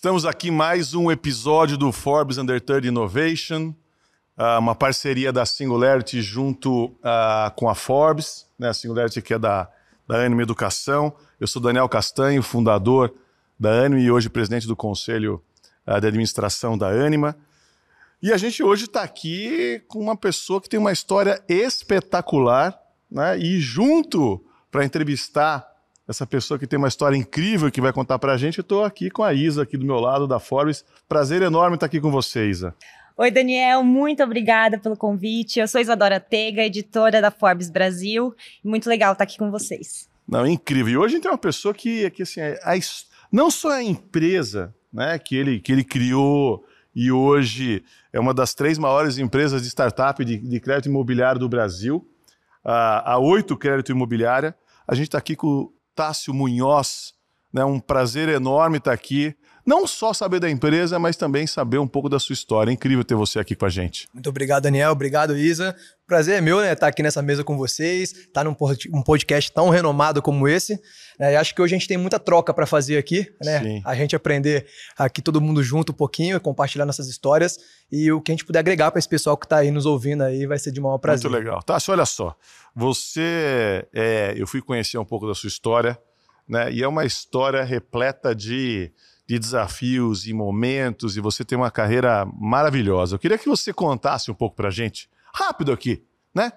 Estamos aqui mais um episódio do Forbes Under 30 Innovation, uh, uma parceria da Singularity junto uh, com a Forbes, né? a Singularity que é da, da Anime Educação. Eu sou Daniel Castanho, fundador da Anime e hoje presidente do Conselho uh, de Administração da Anima. E a gente hoje está aqui com uma pessoa que tem uma história espetacular, né? E junto para entrevistar essa pessoa que tem uma história incrível que vai contar para a gente, eu estou aqui com a Isa, aqui do meu lado, da Forbes. Prazer enorme estar aqui com você, Isa. Oi, Daniel, muito obrigada pelo convite. Eu sou Isadora Tega, editora da Forbes Brasil. Muito legal estar aqui com vocês. Não, incrível. E hoje a gente tem uma pessoa que, que assim, a, não só a empresa né, que, ele, que ele criou, e hoje é uma das três maiores empresas de startup de, de crédito imobiliário do Brasil, a, a Oito Crédito Imobiliária. A gente está aqui com o Tássio Munhoz, né, um prazer enorme estar aqui. Não só saber da empresa, mas também saber um pouco da sua história. É incrível ter você aqui com a gente. Muito obrigado, Daniel. Obrigado, Isa. Prazer é meu, né, estar aqui nessa mesa com vocês, estar num podcast tão renomado como esse. É, acho que hoje a gente tem muita troca para fazer aqui, né? Sim. A gente aprender aqui todo mundo junto um pouquinho, compartilhar nossas histórias e o que a gente puder agregar para esse pessoal que está aí nos ouvindo aí vai ser de maior prazer. Muito legal. Tá, olha só. Você, é, eu fui conhecer um pouco da sua história, né? E é uma história repleta de de desafios e momentos, e você tem uma carreira maravilhosa. Eu queria que você contasse um pouco pra gente, rápido aqui, né?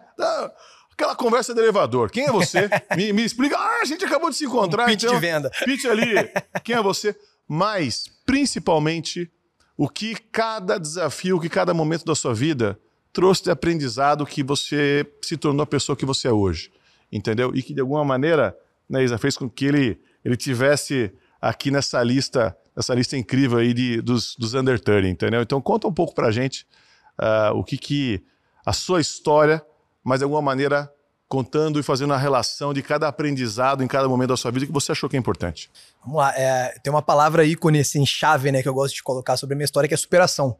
Aquela conversa de elevador. Quem é você? me, me, explica. Ah, a gente acabou de se encontrar. Um pitch então, de venda. Pitch ali. Quem é você? Mas, principalmente, o que cada desafio, o que cada momento da sua vida trouxe de aprendizado que você se tornou a pessoa que você é hoje. Entendeu? E que, de alguma maneira, né, Isa, fez com que ele, ele tivesse aqui nessa lista essa lista incrível aí de, dos, dos under 30, entendeu? Então conta um pouco pra gente uh, o que que a sua história, mas de alguma maneira contando e fazendo a relação de cada aprendizado em cada momento da sua vida que você achou que é importante. Vamos lá, é, tem uma palavra ícone, assim, chave, né, que eu gosto de colocar sobre a minha história, que é superação.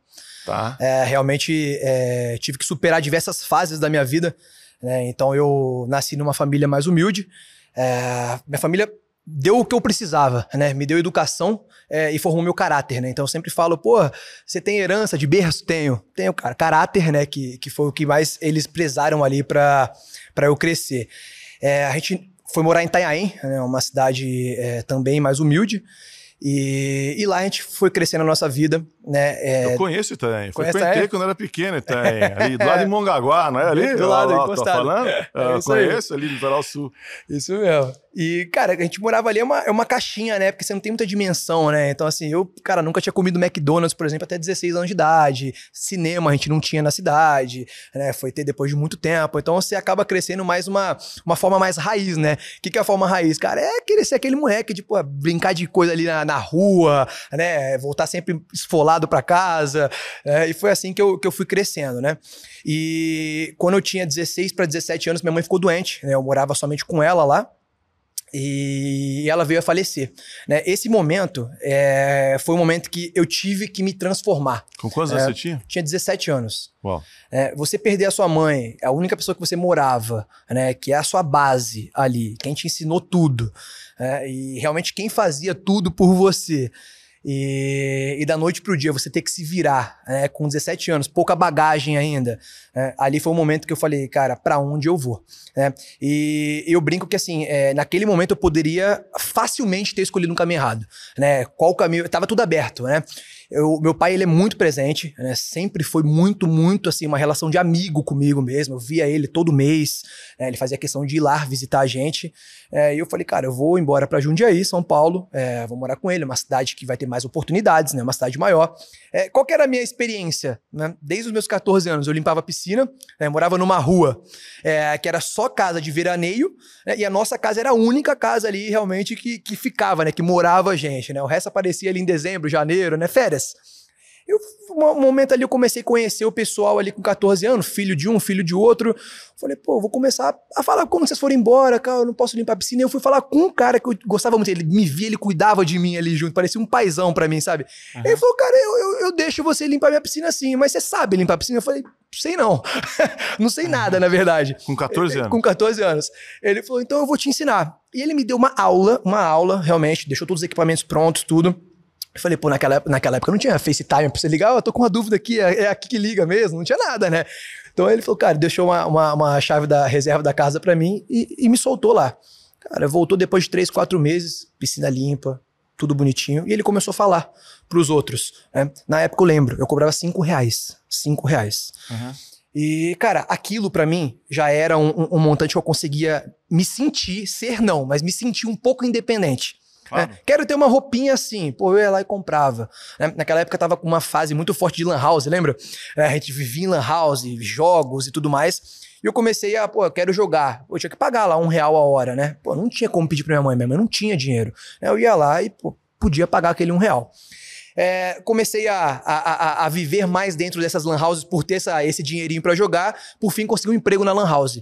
Tá. É, realmente é, tive que superar diversas fases da minha vida, né, então eu nasci numa família mais humilde, é, minha família deu o que eu precisava, né? Me deu educação é, e formou meu caráter, né? Então eu sempre falo, pô, você tem herança de berço? Tenho. Tenho, cara. Caráter, né? Que, que foi o que mais eles prezaram ali para eu crescer. É, a gente foi morar em Itanhaém, né? uma cidade é, também mais humilde. E, e, lá a gente foi crescendo a nossa vida, né? É... Eu conheço Itanhaém. Frequentei quando era pequeno Itanhaém. Ali do lado de Mongaguá, não é? Ali do lado, lá, encostado. Tô falando? É, eu conheço aí. ali litoral sul. Isso mesmo. E, cara, a gente morava ali, é uma, é uma caixinha, né? Porque você não tem muita dimensão, né? Então, assim, eu, cara, nunca tinha comido McDonald's, por exemplo, até 16 anos de idade. Cinema a gente não tinha na cidade, né? Foi ter depois de muito tempo. Então, você acaba crescendo mais uma, uma forma mais raiz, né? O que, que é a forma raiz? Cara, é querer ser aquele moleque de, pô, brincar de coisa ali na, na rua, né? Voltar sempre esfolado para casa. Né? E foi assim que eu, que eu fui crescendo, né? E quando eu tinha 16 para 17 anos, minha mãe ficou doente, né? Eu morava somente com ela lá e ela veio a falecer. Né? Esse momento é, foi um momento que eu tive que me transformar. Com quantos anos é, você tinha? Tinha 17 anos. Uau. É, você perder a sua mãe, a única pessoa que você morava, né, que é a sua base ali, quem te ensinou tudo, é, e realmente quem fazia tudo por você. E, e da noite pro dia você ter que se virar, né, com 17 anos, pouca bagagem ainda. Né, ali foi o momento que eu falei, cara, para onde eu vou? Né? E eu brinco que, assim, é, naquele momento eu poderia facilmente ter escolhido um caminho errado. Né? Qual caminho? Tava tudo aberto, né? Eu, meu pai, ele é muito presente, né? Sempre foi muito, muito, assim, uma relação de amigo comigo mesmo. Eu via ele todo mês, né? ele fazia questão de ir lá visitar a gente. É, e eu falei, cara, eu vou embora para Jundiaí, São Paulo, é, vou morar com ele, uma cidade que vai ter mais oportunidades, né? Uma cidade maior. É, qual que era a minha experiência? Né? Desde os meus 14 anos, eu limpava a piscina, né? morava numa rua é, que era só casa de veraneio, né? e a nossa casa era a única casa ali realmente que, que ficava, né? Que morava a gente, né? O resto aparecia ali em dezembro, janeiro, né? Férias. Eu, um momento ali eu comecei a conhecer o pessoal ali com 14 anos, filho de um, filho de outro. Falei, pô, vou começar a falar quando vocês forem embora, cara, eu não posso limpar a piscina. E eu fui falar com um cara que eu gostava muito. Ele me via, ele cuidava de mim ali junto, parecia um paizão para mim, sabe? Uhum. Ele falou, cara, eu, eu, eu, deixo você limpar minha piscina assim, mas você sabe limpar a piscina? Eu falei, sei não. não sei nada, na verdade. Com 14 anos? Com 14 anos. Ele falou, então eu vou te ensinar. E ele me deu uma aula, uma aula, realmente, deixou todos os equipamentos prontos, tudo. Eu falei, pô, naquela, naquela época não tinha FaceTime pra você ligar, oh, eu tô com uma dúvida aqui, é, é, aqui que liga mesmo, não tinha nada, né? Então ele falou, cara, deixou uma, uma, uma chave da reserva da casa para mim e, e, me soltou lá. Cara, voltou depois de três, quatro meses, piscina limpa, tudo bonitinho, e ele começou a falar pros outros. Né? Na época eu lembro, eu cobrava cinco reais. Cinco reais. Uhum. E, cara, aquilo para mim já era um, um, um, montante que eu conseguia me sentir, ser não, mas me sentir um pouco independente. Claro. É, quero ter uma roupinha assim. Pô, eu ia lá e comprava. É, naquela época eu tava com uma fase muito forte de lan house, lembra? É, a gente vivia em lan house, jogos e tudo mais. E eu comecei a, pô, eu quero jogar. Eu tinha que pagar lá um real a hora, né? Pô, não tinha como pedir pra minha mãe, minha mãe não tinha dinheiro. Eu ia lá e, pô, podia pagar aquele um real. É, comecei a, a, a, a, viver mais dentro dessas lan houses por ter essa, esse dinheirinho para jogar. Por fim, consegui um emprego na lan house.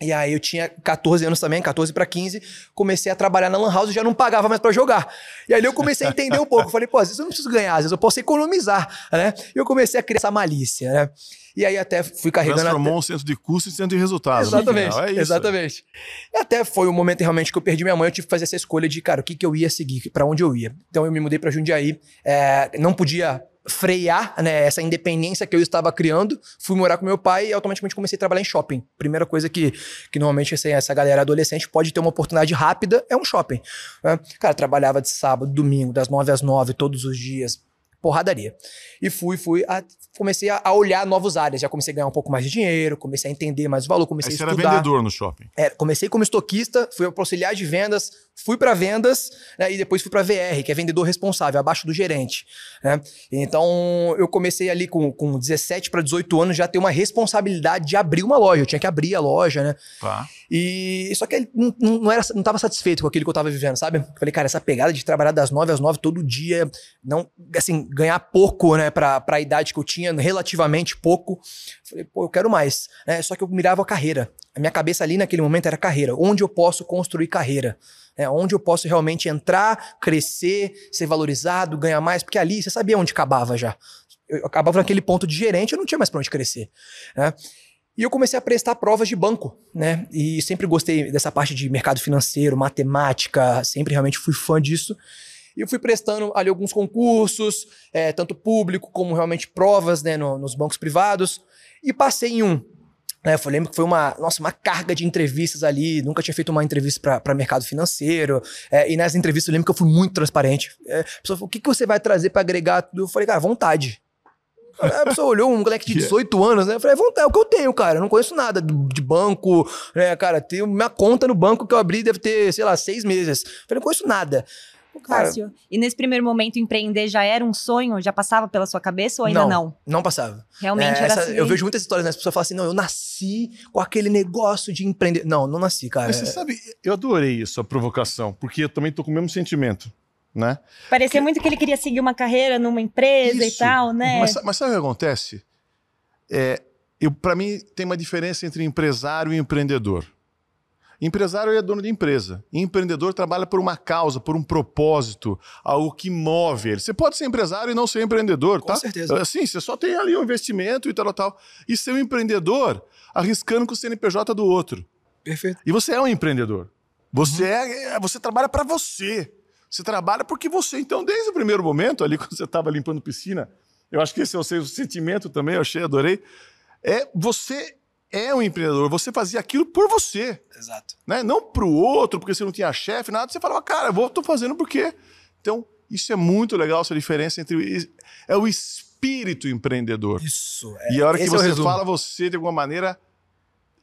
E aí eu tinha 14 anos também, 14 para 15, comecei a trabalhar na Lan House e já não pagava mais para jogar. E aí eu comecei a entender um pouco. Falei, pô, às vezes eu não preciso ganhar, às vezes eu posso economizar, né? E eu comecei a criar essa malícia, né? E aí até fui carregando. Transformou até... um centro de custo em centro de resultado. Exatamente. É isso. Exatamente. E até foi o momento realmente que eu perdi minha mãe, eu tive que fazer essa escolha de, cara, o que, que eu ia seguir, para onde eu ia. Então eu me mudei para Jundiaí, é, não podia frear né, essa independência que eu estava criando, fui morar com meu pai e automaticamente comecei a trabalhar em shopping. Primeira coisa que, que normalmente assim, essa galera adolescente pode ter uma oportunidade rápida é um shopping. Né? Cara, trabalhava de sábado, domingo, das nove às nove, todos os dias porradaria. E fui, fui, a, comecei a, olhar novas áreas. Já comecei a ganhar um pouco mais de dinheiro, comecei a entender mais o valor, comecei Aí a estudar. Você era vendedor no shopping? É, comecei como estoquista, fui para auxiliar de vendas, fui para vendas, né, e depois fui para VR, que é vendedor responsável, abaixo do gerente. Né? Então, eu comecei ali com, com 17 para 18 anos já ter uma responsabilidade de abrir uma loja. Eu tinha que abrir a loja, né? Tá. E só que não, não, era, não tava satisfeito com aquilo que eu tava vivendo, sabe? Falei, cara, essa pegada de trabalhar das 9 às 9 todo dia, não, assim, ganhar pouco, né, pra, pra idade que eu tinha, relativamente pouco. Falei, pô, eu quero mais, né? Só que eu mirava a carreira. A minha cabeça ali naquele momento era carreira. Onde eu posso construir carreira? É, onde eu posso realmente entrar, crescer, ser valorizado, ganhar mais, porque ali você sabia onde acabava já. Eu acabava naquele ponto de gerente, eu não tinha mais para onde crescer. Né? E eu comecei a prestar provas de banco, né? E sempre gostei dessa parte de mercado financeiro, matemática, sempre realmente fui fã disso. E eu fui prestando ali alguns concursos, é, tanto público como realmente provas né, no, nos bancos privados, e passei em um. Né, eu lembro que foi uma, nossa, uma carga de entrevistas ali, nunca tinha feito uma entrevista para mercado financeiro, é, e nessas entrevistas eu lembro que eu fui muito transparente. É, a pessoa falou, o que, que você vai trazer para agregar tudo? Eu falei, cara, vontade. A pessoa olhou um moleque de 18 anos, né? Eu falei, é, é o que eu tenho, cara. Eu não conheço nada de banco, né, cara? Tenho minha conta no banco que eu abri deve ter, sei lá, seis meses. Eu falei, não conheço nada. Cara, e nesse primeiro momento, empreender já era um sonho? Já passava pela sua cabeça ou ainda não? Não, não passava. Realmente é, era essa, assim. Eu vejo muitas histórias, né? As pessoas falam assim: não, eu nasci com aquele negócio de empreender. Não, não nasci, cara. Mas você sabe, eu adorei isso, a provocação, porque eu também tô com o mesmo sentimento né? Parecia que... muito que ele queria seguir uma carreira numa empresa Isso. e tal, né? Mas, mas sabe o que acontece? É, para mim tem uma diferença entre empresário e empreendedor. Empresário é dono de empresa. Empreendedor trabalha por uma causa, por um propósito, algo que move ele. Você pode ser empresário e não ser empreendedor, tá? Com certeza. Sim, você só tem ali um investimento e tal, tal. E ser um empreendedor arriscando com o CNPJ do outro. Perfeito. E você é um empreendedor. Você uhum. é, você trabalha para você. Você trabalha porque você, então, desde o primeiro momento, ali quando você estava limpando piscina, eu acho que esse é o seu sentimento também, eu achei, adorei. É, você é um empreendedor, você fazia aquilo por você. Exato. Né? Não para o outro, porque você não tinha chefe, nada. Você falava, cara, eu estou fazendo porque. Então, isso é muito legal, essa diferença entre. É o espírito empreendedor. Isso. É, e a hora que é você é fala, você, de alguma maneira,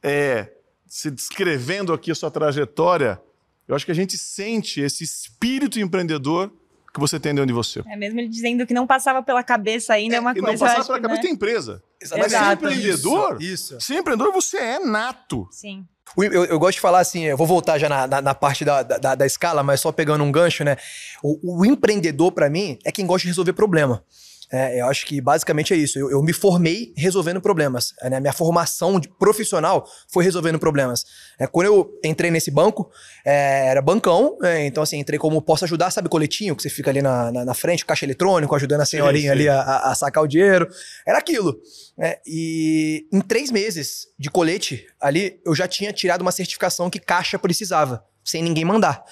é, se descrevendo aqui a sua trajetória, eu acho que a gente sente esse espírito empreendedor que você tem dentro de você. É mesmo ele dizendo que não passava pela cabeça ainda é, é uma coisa. Não passava pela cabeça né? tem empresa. Exatamente. Mas ser empreendedor, isso, isso. ser empreendedor você é nato. Sim. Eu, eu, gosto de falar assim, eu vou voltar já na, na, na parte da, da, da, escala, mas só pegando um gancho, né? O, o empreendedor, para mim, é quem gosta de resolver problema. É, eu acho que basicamente é isso. Eu, eu me formei resolvendo problemas. É, né? Minha formação profissional foi resolvendo problemas. É, quando eu entrei nesse banco, é, era bancão, é, então assim, entrei como posso ajudar, sabe, coletinho, que você fica ali na, na, na frente, caixa eletrônico, ajudando a senhorinha sim, sim. ali a, a, sacar o dinheiro. Era aquilo. Né? E em três meses de colete ali, eu já tinha tirado uma certificação que caixa precisava. Sem ninguém mandar.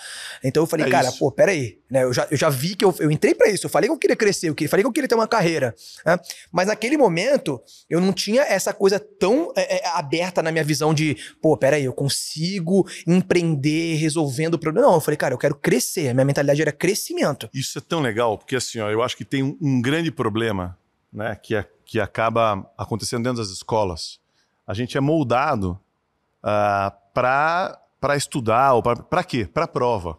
Então eu falei, É cara, isso. pô, peraí. Né? Eu, já, eu já vi que eu, eu entrei pra isso. Eu falei que eu queria crescer, eu que- falei que eu queria ter uma carreira. né? Mas naquele momento, eu não tinha essa coisa tão é, é, aberta na minha visão de, pô, peraí, eu consigo empreender resolvendo o problema. Não, eu falei, cara, eu quero crescer. A minha mentalidade era crescimento. Isso é tão legal, porque assim, ó, eu acho que tem um, um grande problema, né, que, é, que acaba acontecendo dentro das escolas. A gente é moldado ah, para para estudar, ou para quê? Para prova.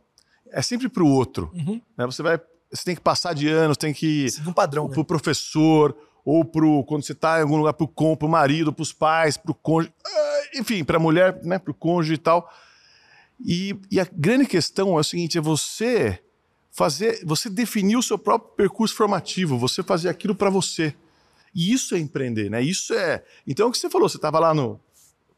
É sempre para o outro. Né? Você vai, você tem que passar de anos, tem que Siga um padrão, né? pro professor ou pro quando você está em algum lugar pro com, pro marido, pros pais, pro cônjuge, ah, enfim, para mulher, né, pro cônjuge e tal. E, e a grande questão é o seguinte, é você fazer, você definir o seu próprio percurso formativo, você fazer aquilo para você. E isso é empreender, né? Isso é. Então o que você falou, você estava lá no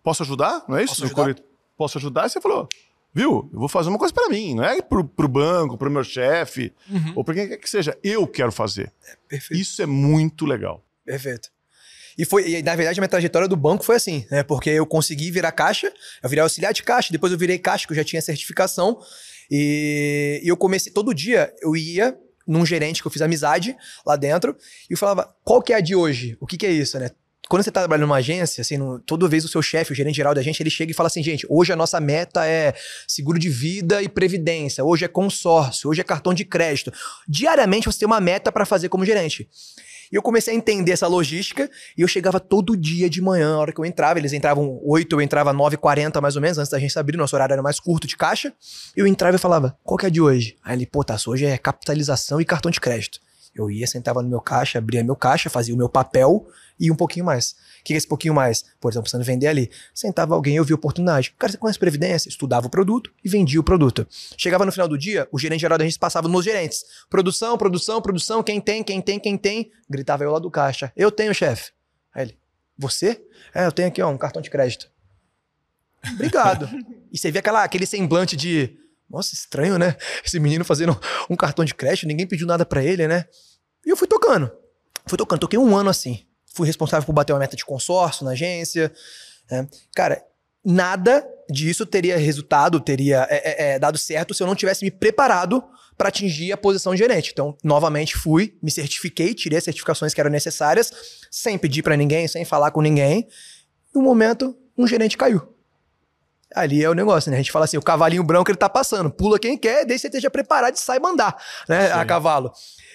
Posso ajudar? Não é isso? Posso No ajudar? Posso ajudar? E você falou, viu? Eu vou fazer uma coisa para mim, não é pro, pro banco, pro meu chefe, ou para quem quer que seja. Eu quero fazer. Perfeito. Isso é muito legal. Perfeito. E foi, e, na verdade, a minha trajetória do banco foi assim, né? Porque eu consegui virar caixa, eu virei auxiliar de caixa, depois eu virei caixa, que eu já tinha certificação. E, e eu comecei, todo dia eu ia num gerente que eu fiz amizade lá dentro, e eu falava, qual que é a de hoje? O que, que é isso, né? Quando você tá trabalhando numa agência, assim, no- toda vez o seu chefe, o gerente geral da gente, ele chega e fala assim, gente, hoje a nossa meta é seguro de vida e previdência, hoje é consórcio, hoje é cartão de crédito. Diariamente você tem uma meta para fazer como gerente. E eu comecei a entender essa logística e eu chegava todo dia de manhã, a hora que eu entrava, eles entravam 8, eu entrava 9h40 mais ou menos, antes da gente abrir, nosso horário era mais curto de caixa. Eu entrava e falava, qual que é de hoje? Aí ele, pô, tá, hoje é capitalização e cartão de crédito. Eu ia, sentava no meu caixa, abria meu caixa, fazia o meu papel e um pouquinho mais. O que é esse pouquinho mais? Pô, estão precisando vender ali. Sentava alguém, eu vi oportunidade. Cara, você conhece Previdência? Estudava o produto e vendia o produto. Chegava no final do dia, o gerente geral da gente passava nos gerentes. Produção, produção, produção, quem tem, quem tem, quem tem. Gritava eu lá do caixa. Eu tenho, chefe. Aí ele, você? É, eu tenho aqui, ó, um cartão de crédito. Obrigado. e você via aquela, aquele semblante de. Nossa, estranho, né? Esse menino fazendo um cartão de crédito, ninguém pediu nada pra ele, né? E eu fui tocando. Fui tocando, toquei um ano assim. Fui responsável por bater uma meta de consórcio na agência. né? Cara, nada disso teria resultado, teria é, é, é, dado certo se eu não tivesse me preparado para atingir a posição de gerente. Então, novamente fui, me certifiquei, tirei as certificações que eram necessárias, sem pedir para ninguém, sem falar com ninguém. E um momento, um gerente caiu. Ali é o negócio, né? A gente fala assim, o cavalinho branco ele tá passando, pula quem quer, desde que você esteja preparado e saiba andar, né, Sim. a cavalo.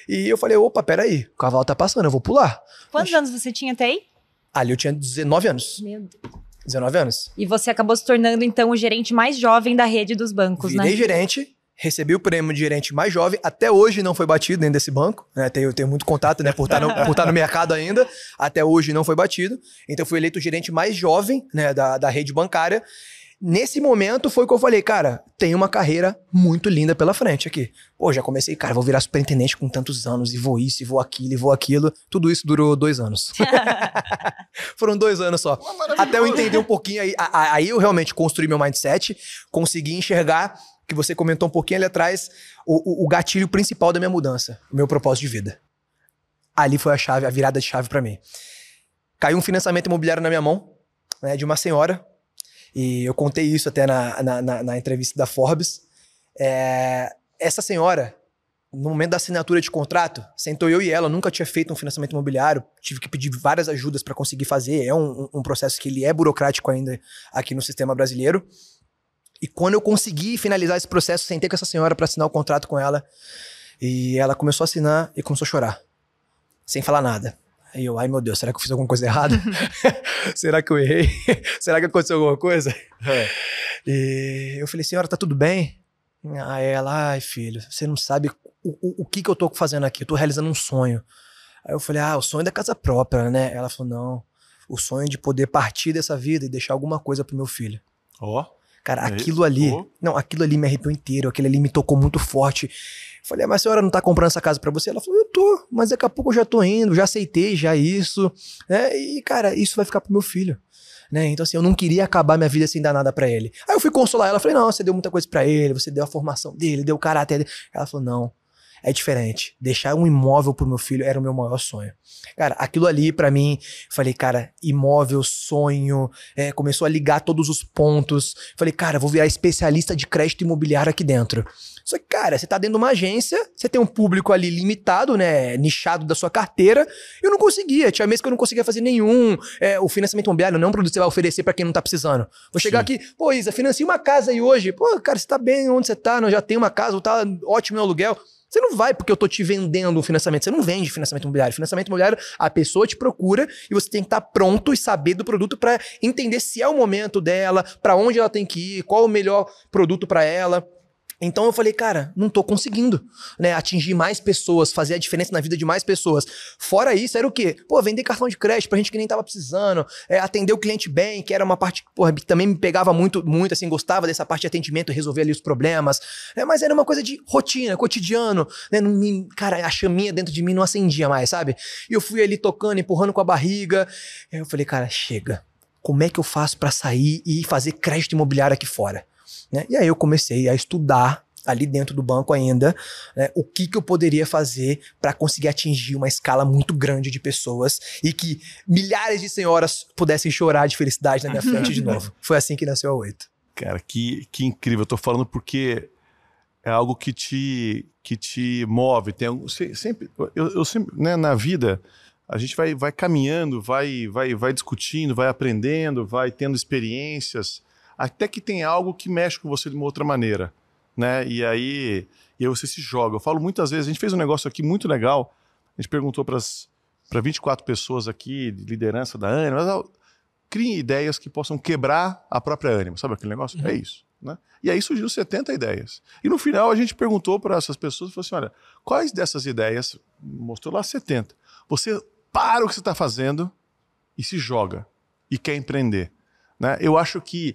E eu falei, opa, peraí, o cavalo tá passando, eu vou pular. Quantos anos você tinha até aí? Ali eu tinha 19 anos. Meu Deus. 19 anos. E você acabou se tornando, então, o gerente mais jovem da rede dos bancos, Virei né? gerente, recebi o prêmio de gerente mais jovem, até hoje não foi batido dentro desse banco, né? Tenho, tenho muito contato, né? Por estar no, por estar no mercado ainda, até hoje não foi batido. Então fui eleito o gerente mais jovem, né, da, da rede bancária. Nesse momento foi que eu falei, cara, tem uma carreira muito linda pela frente aqui. Pô, já comecei, cara, vou virar superintendente com tantos anos, e vou isso, e vou aquilo, e vou aquilo. Tudo isso durou dois anos. Foram dois anos só. Até eu entender um pouquinho aí. Aí eu realmente construí meu mindset, consegui enxergar, que você comentou um pouquinho ali atrás, o, o- o gatilho principal da minha mudança, o meu propósito de vida. Ali foi a chave, a virada de chave pra mim. Caiu um financiamento imobiliário na minha mão, né, de uma senhora, e eu contei isso até na, na, na- na entrevista da Forbes. É, essa senhora, no momento da assinatura de contrato, sentou eu e ela, nunca tinha feito um financiamento imobiliário, tive que pedir várias ajudas para conseguir fazer, é um, um processo que ele é burocrático ainda aqui no sistema brasileiro. E quando eu consegui finalizar esse processo, sentei com essa senhora para assinar o contrato com ela, e ela começou a assinar e começou a chorar, sem falar nada. Aí eu, ai meu Deus, será que eu fiz alguma coisa errada? será que eu errei? será que aconteceu alguma coisa? É. E eu falei, senhora, tá tudo bem? Aí ela, ai filho, você não sabe o, o, o que que eu tô fazendo aqui, eu tô realizando um sonho. Aí eu falei, ah, o sonho da casa própria, né? Ela falou, não, o sonho de poder partir dessa vida e deixar alguma coisa pro meu filho. Ó. Cara, É aquilo isso? ali, Pô. não, aquilo ali me arrepiou inteiro, aquilo ali me tocou muito forte. Falei, "Ah, mas a senhora não tá comprando essa casa pra você? Ela falou, eu tô, mas daqui a pouco eu já tô indo, já aceitei já isso. né? E, cara, isso vai ficar pro meu filho. Né? Então, assim, eu não queria acabar minha vida sem dar nada pra ele. Aí eu fui consolar ela, falei, não, você deu muita coisa pra ele, você deu a formação dele, deu o caráter dele. Ela falou, não, é diferente. Deixar um imóvel pro meu filho era o meu maior sonho. Cara, aquilo ali para mim, falei, cara, imóvel, sonho, é, começou a ligar todos os pontos. Falei, cara, vou virar especialista de crédito imobiliário aqui dentro. Só que, cara, você tá dentro de uma agência, você tem um público ali limitado, né? Nichado da sua carteira. Eu não conseguia. Tinha mês que eu não conseguia fazer nenhum. É, o financiamento imobiliário não é um produto que você vai oferecer para quem não tá precisando. Vou chegar Sim. aqui, pô, Isa, financia uma casa aí hoje. Pô, cara, você tá bem onde você tá, não, já tem uma casa, tá ótimo no aluguel. Você não vai porque eu tô te vendendo um financiamento. Você não vende financiamento imobiliário. Financiamento imobiliário, a pessoa te procura e você tem que estar tá pronto e saber do produto para entender se é o momento dela, para onde ela tem que ir, qual o melhor produto para ela. Então eu falei, cara, não tô conseguindo, né, atingir mais pessoas, fazer a diferença na vida de mais pessoas. Fora isso, era o quê? Pô, vender cartão de crédito pra gente que nem tava precisando, é, atender o cliente bem, que era uma parte que, também me pegava muito, muito, assim, gostava dessa parte de atendimento, resolver ali os problemas, né, mas era uma coisa de rotina, cotidiano, né, me, cara, a chaminha dentro de mim não acendia mais, sabe? E eu fui ali tocando, empurrando com a barriga, aí eu falei, cara, chega, como é que eu faço para sair e fazer crédito imobiliário aqui fora? Né? E aí eu comecei a estudar ali dentro do banco ainda, né, o que, que eu poderia fazer para conseguir atingir uma escala muito grande de pessoas e que milhares de senhoras pudessem chorar de felicidade na minha frente de novo. Foi assim que nasceu a Oito. Cara, que, que incrível. Eu tô falando porque é algo que te, que te move. Tem sempre, eu, eu sempre, né, na vida, a gente vai, vai caminhando, vai, vai, vai discutindo, vai aprendendo, vai tendo experiências até que tem algo que mexe com você de uma outra maneira, né? E aí, e aí você se joga. Eu falo muitas vezes, a gente fez um negócio aqui muito legal, a gente perguntou para para 24 pessoas aqui de liderança da Anima, criem ideias que possam quebrar a própria Anima, sabe aquele negócio? Uhum. É isso. Né? E aí surgiu 70 ideias. E no final a gente perguntou para essas pessoas e falou assim: olha, quais dessas ideias, mostrou lá 70, você para o que você está fazendo e se joga e quer empreender. Né? Eu acho que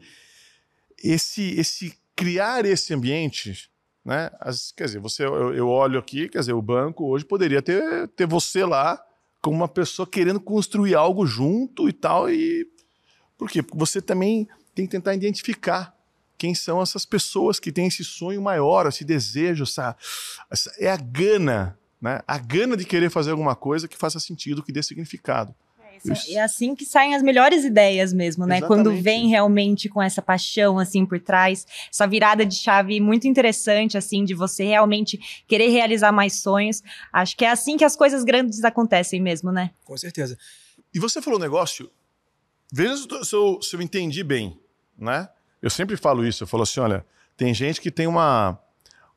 esse, esse criar esse ambiente, né? As, quer dizer, você, eu, eu, olho aqui, quer dizer, o banco hoje poderia ter, ter você lá como uma pessoa querendo construir algo junto e tal. E por quê? Porque você também tem que tentar identificar quem são essas pessoas que têm esse sonho maior, esse desejo, essa, essa é a gana, né? A gana de querer fazer alguma coisa que faça sentido, que dê significado. Isso. É assim que saem as melhores ideias mesmo, né? Exatamente. Quando vem realmente com essa paixão assim por trás, essa virada de chave muito interessante assim de você realmente querer realizar mais sonhos. Acho que é assim que as coisas grandes acontecem mesmo, né? Com certeza. E você falou um negócio, veja se eu, se eu entendi bem, né? Eu sempre falo isso, eu falo assim, olha, tem gente que tem uma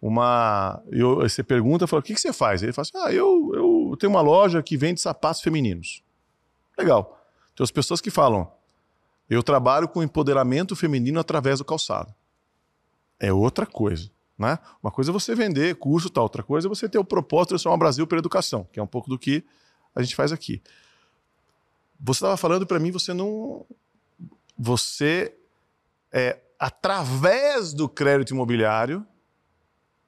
uma. Eu, você pergunta, fala, o que, que você faz? Ele fala assim: ah, eu, eu tenho uma loja que vende sapatos femininos. Legal. Tem as pessoas que falam, eu trabalho com empoderamento feminino através do calçado. É outra coisa. Né? Uma coisa é você vender curso tal, outra coisa é você ter o propósito de transformar o Brasil pela educação, que é um pouco do que a gente faz aqui. Você estava falando para mim, você não. Você, é, através do crédito imobiliário,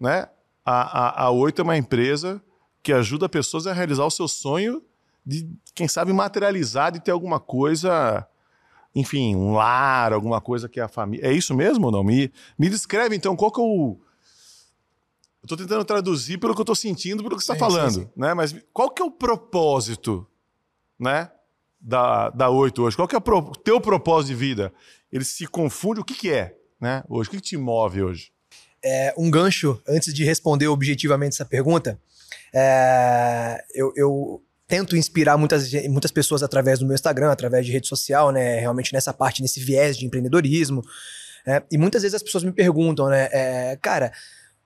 né? A, a, a Oito é uma empresa que ajuda pessoas a realizar o seu sonho de, quem sabe, materializar, de ter alguma coisa, enfim, um lar, alguma coisa que a família. É isso mesmo ou não? Me, me descreve então qual que é o. Eu estou tentando traduzir pelo que eu estou sentindo, pelo que você está falando, sim, sim. né? Mas qual que é o propósito, né? Da, da Oito hoje? Qual que é o pro, teu propósito de vida? Ele se confunde, o que que é, né? Hoje, o que, que te move hoje? É, um gancho, antes de responder objetivamente essa pergunta, é, eu, eu tento inspirar muitas, muitas pessoas através do meu Instagram, através de rede social, né? Realmente nessa parte, nesse viés de empreendedorismo. É, e muitas vezes as pessoas me perguntam, né? É, cara,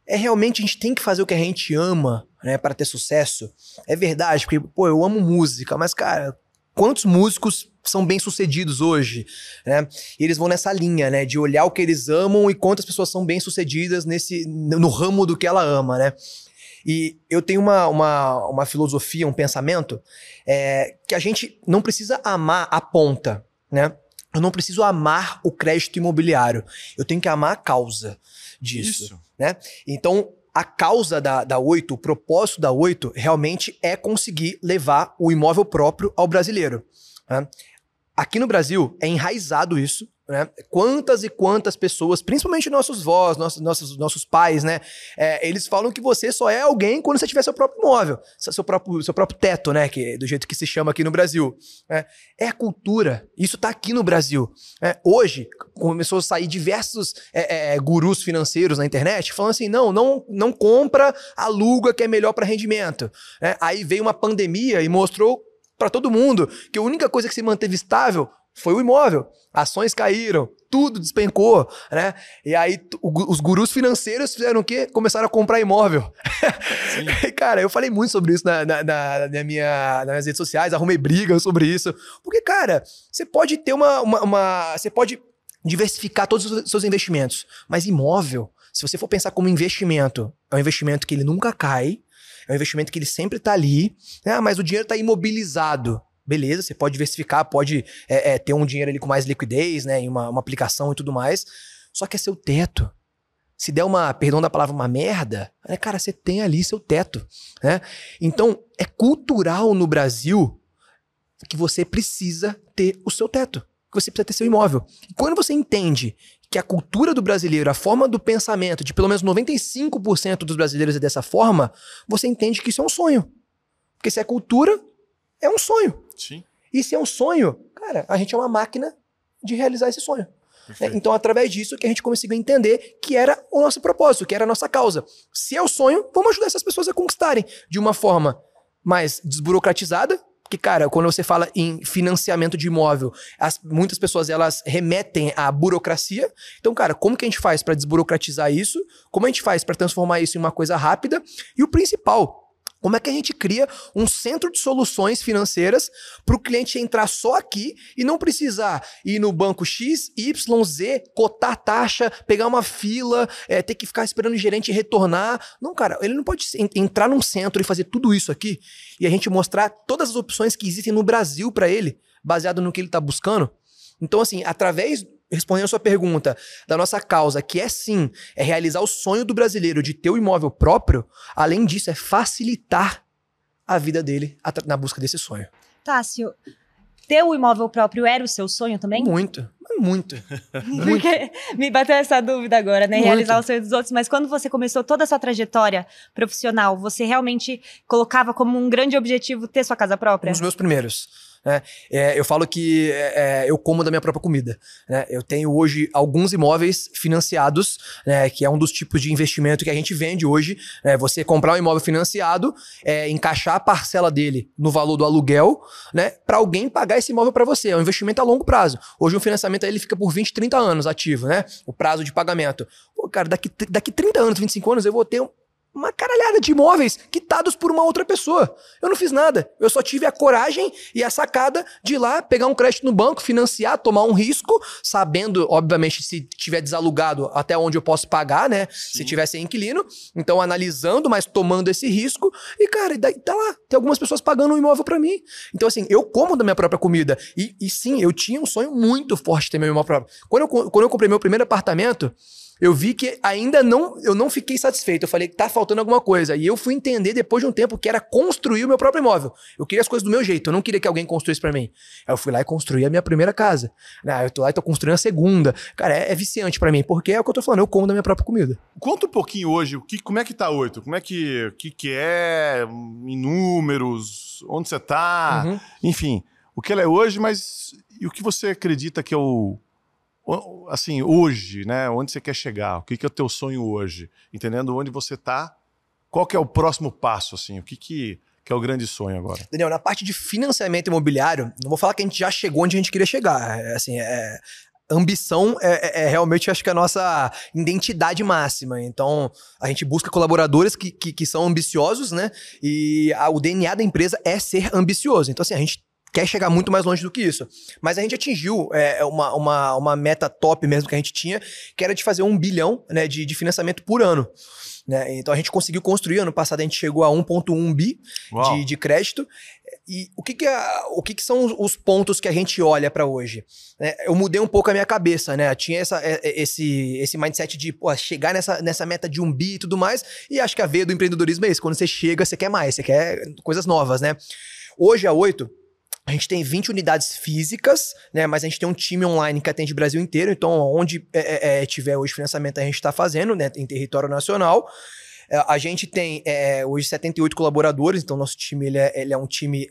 é realmente a gente tem que fazer o que a gente ama, né, para ter sucesso? É verdade, porque, pô, eu amo música, mas, cara, quantos músicos são bem-sucedidos hoje, né? E eles vão nessa linha, né, de olhar o que eles amam e quantas pessoas são bem-sucedidas nesse no ramo do que ela ama, né? E eu tenho uma, uma, uma filosofia, um pensamento, é, que a gente não precisa amar a ponta, né? Eu não preciso amar o crédito imobiliário. Eu tenho que amar a causa disso, Isso. né? Então, a causa da, da Oito, o propósito da Oito, realmente é conseguir levar o imóvel próprio ao brasileiro. Né? Aqui no Brasil é enraizado isso, Né? Quantas e quantas pessoas, principalmente nossos vós, nossos, nossos, nossos pais, né? É, eles falam que você só é alguém quando você tiver seu próprio imóvel, seu próprio, seu próprio teto, né? Que, do jeito que se chama aqui no Brasil. Né? É cultura. Isso tá aqui no Brasil. É, hoje, começou a sair diversos é, é, gurus financeiros na internet falando assim: não, não, não compra, aluga que é melhor para rendimento. É, aí veio uma pandemia e mostrou para todo mundo que a única coisa que se manteve estável foi o imóvel. Ações caíram, tudo despencou, né? E aí os gurus financeiros fizeram o quê? Começaram a comprar imóvel. cara, eu falei muito sobre isso na, na, na, na, minha, nas minhas redes sociais, arrumei briga sobre isso. Porque, cara, você pode ter uma, uma, uma. Você pode diversificar todos os seus investimentos. Mas imóvel, se você for pensar como investimento, é um investimento que ele nunca cai, é um investimento que ele sempre está ali, né? mas o dinheiro está imobilizado. Beleza, você pode diversificar, pode é, é, ter um dinheiro ali com mais liquidez, né? Em uma, uma aplicação e tudo mais. Só que é seu teto. Se der uma, perdão da palavra, uma merda, né, cara, você tem ali seu teto. Né? Então, é cultural no Brasil que você precisa ter o seu teto. Que você precisa ter seu imóvel. E quando você entende que a cultura do brasileiro, a forma do pensamento de pelo menos 95% dos brasileiros é dessa forma, você entende que isso é um sonho. Porque se é cultura, é um sonho. Sim. E se é um sonho, cara, a gente é uma máquina de realizar esse sonho. É, então, através disso que a gente conseguiu entender que era o nosso propósito, que era a nossa causa. Se é o sonho, vamos ajudar essas pessoas a conquistarem de uma forma mais desburocratizada, porque, cara, quando você fala em financiamento de imóvel, as, muitas pessoas elas remetem à burocracia. Então, cara, como que a gente faz para desburocratizar isso? Como a gente faz para transformar isso em uma coisa rápida? E o principal, como é que a gente cria um centro de soluções financeiras para o cliente entrar só aqui e não precisar ir no banco X, Y, Z, cotar taxa, pegar uma fila, é, ter que ficar esperando o gerente retornar? Não, cara, ele não pode entrar num centro e fazer tudo isso aqui e a gente mostrar todas as opções que existem no Brasil para ele, baseado no que ele está buscando. Então, assim, através respondendo a sua pergunta, da nossa causa, que é sim, é realizar o sonho do brasileiro de ter o imóvel próprio, além disso, é facilitar a vida dele na busca desse sonho. Tássio, ter o imóvel próprio era o seu sonho também? Muito. Muito. Porque me bateu essa dúvida agora, né? Muito. Realizar o sonho dos outros. Mas quando você começou toda a sua trajetória profissional, você realmente colocava como um grande objetivo ter sua casa própria? Os meus primeiros. Né? É, eu falo que é, é, eu como da minha própria comida. Né? Eu tenho hoje alguns imóveis financiados, né, que é um dos tipos de investimento que a gente vende hoje. Né? Você comprar um imóvel financiado, é, encaixar a parcela dele no valor do aluguel, né, para alguém pagar esse imóvel para você. É um investimento a longo prazo. Hoje um financiamento ele fica por 20, 30 anos ativo, né? O prazo de pagamento. Pô, cara, daqui, daqui 30 anos, 25 anos, eu vou ter uma caralhada de imóveis quitados por uma outra pessoa. Eu não fiz nada. Eu só tive a coragem e a sacada de ir lá, pegar um crédito no banco, financiar, tomar um risco, sabendo, obviamente, se tiver desalugado, até onde eu posso pagar, né? Sim. Se tiver sem inquilino. Então, analisando, mas tomando esse risco. E, cara, e daí tá lá. Tem algumas pessoas pagando um imóvel para mim. Então, assim, eu como da minha própria comida. E, e sim, eu tinha um sonho muito forte de ter meu imóvel próprio. Quando eu, quando eu comprei meu primeiro apartamento, eu vi que ainda não, eu não fiquei satisfeito. Eu falei que tá faltando alguma coisa. E eu fui entender depois de um tempo que era construir o meu próprio imóvel. Eu queria as coisas do meu jeito, eu não queria que alguém construísse para mim. Aí eu fui lá e construí a minha primeira casa. Ah, eu tô lá e tô construindo a segunda. Cara, é, é viciante para mim, porque é o que eu tô falando, eu como da minha própria comida. Conta um pouquinho hoje, o que, como é que tá oito? Como é que, que, que é em números, onde você tá, uhum. enfim, o que ela é hoje, mas e o que você acredita que é o assim, hoje, né? Onde você quer chegar? O que, que é o teu sonho hoje? Entendendo onde você está? Qual que é o próximo passo, assim? O que que, que é o grande sonho agora? Daniel, na parte de financiamento imobiliário, não vou falar que a gente já chegou onde a gente queria chegar. É, assim, é, ambição é, é, é, realmente, acho que a nossa identidade máxima. Então, a gente busca colaboradores que, que, que são ambiciosos, né? E a, o DNA da empresa é ser ambicioso. Então, assim, a gente quer chegar muito mais longe do que isso. Mas a gente atingiu é, uma, uma, uma meta top mesmo que a gente tinha, que era de fazer um bilhão né, de, de financiamento por ano. Né? Então a gente conseguiu construir, ano passado a gente chegou a 1,1 bi de, de, crédito. E o que, que, é, o que, que são os pontos que a gente olha para hoje? É, eu mudei um pouco a minha cabeça, né? Eu tinha essa, é, é, esse, esse mindset de pô, chegar nessa, nessa meta de um bi e tudo mais. E acho que a veia do empreendedorismo é isso. Quando você chega, você quer mais, você quer coisas novas, né? Hoje, a 8, A gente tem 20 unidades físicas, né? Mas a gente tem um time online que atende o Brasil inteiro. Então, onde é, é, é tiver hoje financiamento, a gente está fazendo, né? Em território nacional. É, a gente tem é, hoje 78 colaboradores, então nosso time ele é, ele é um time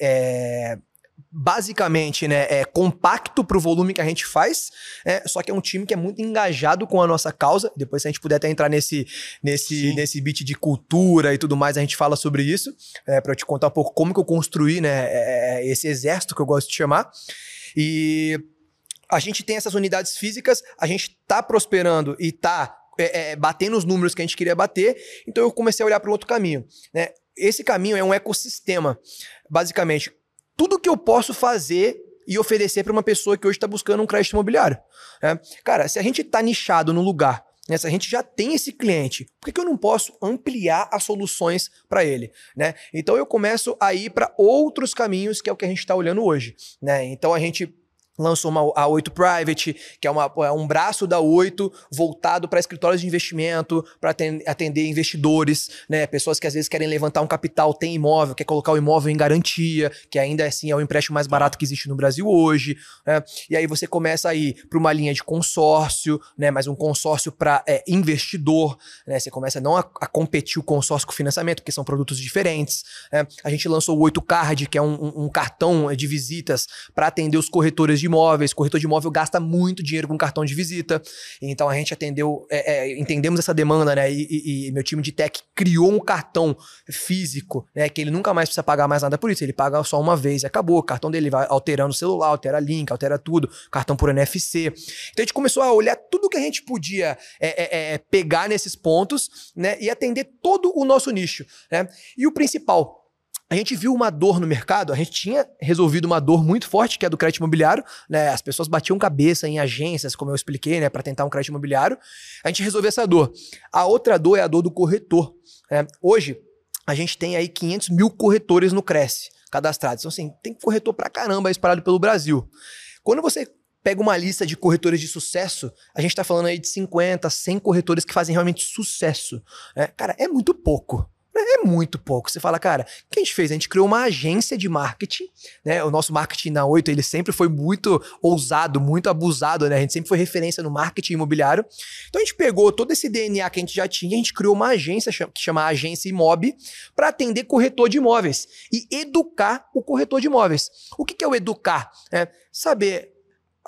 basicamente né, é compacto para o volume que a gente faz, é, só que é um time que é muito engajado com a nossa causa. Depois, se a gente puder até entrar nesse, nesse, nesse beat de cultura e tudo mais, a gente fala sobre isso, é, para eu te contar um pouco como que eu construí né, é, é, esse exército que eu gosto de chamar. E a gente tem essas unidades físicas, a gente está prosperando e está é, é, batendo os números que a gente queria bater, então eu comecei a olhar para um outro caminho. Né? Esse caminho é um ecossistema. Basicamente, tudo que eu posso fazer e oferecer para uma pessoa que hoje está buscando um crédito imobiliário. Né? Cara, se a gente está nichado no lugar, né? se a gente já tem esse cliente, por que, que eu não posso ampliar as soluções para ele? Né? Então eu começo a ir para outros caminhos, que é o que a gente está olhando hoje. Né? Então a gente lançou uma, a 8 Private, que é, uma, é um braço da 8 voltado para escritórios de investimento, para atender investidores, né? Pessoas que às vezes querem levantar um capital, tem imóvel, quer colocar o imóvel em garantia, que ainda assim é o empréstimo mais barato que existe no Brasil hoje. Né? E aí você começa a ir para uma linha de consórcio, né? Mas um consórcio para é, investidor, né? Você começa não a, a, competir o consórcio com o financiamento, porque são produtos diferentes. Né? A gente lançou o 8 Card, que é um, um, um cartão de visitas para atender os corretores de de imóveis, corretor de imóvel gasta muito dinheiro com cartão de visita. Então a gente atendeu, é, é, entendemos essa demanda, né? E, e, e, meu time de tech criou um cartão físico, né? Que ele nunca mais precisa pagar mais nada por isso. Ele paga só uma vez e acabou. O cartão dele vai alterando o celular, altera link, altera tudo, cartão por NFC. Então a gente começou a olhar tudo que a gente podia é, é, é pegar nesses pontos, né? E atender todo o nosso nicho, né? E o principal, a gente viu uma dor no mercado, a gente tinha resolvido uma dor muito forte, que é do crédito imobiliário, né? As pessoas batiam cabeça em agências, como eu expliquei, né, para tentar um crédito imobiliário. A gente resolveu essa dor. A outra dor é a dor do corretor. Né? Hoje, a gente tem aí 500 mil corretores no Cresce cadastrados. Então, assim, tem corretor pra caramba espalhado pelo Brasil. Quando você pega uma lista de corretores de sucesso, a gente tá falando aí de 50, 100 corretores que fazem realmente sucesso. Né? Cara, é muito pouco. É muito pouco. Você fala, cara, o que a gente fez? A gente criou uma agência de marketing, né? O nosso marketing na 8, ele sempre foi muito ousado, muito abusado, né? A gente sempre foi referência no marketing imobiliário. Então a gente pegou todo esse DNA que a gente já tinha, a gente criou uma agência que chama Agência Imob para atender corretor de imóveis e educar o corretor de imóveis. O que, é o educar? É saber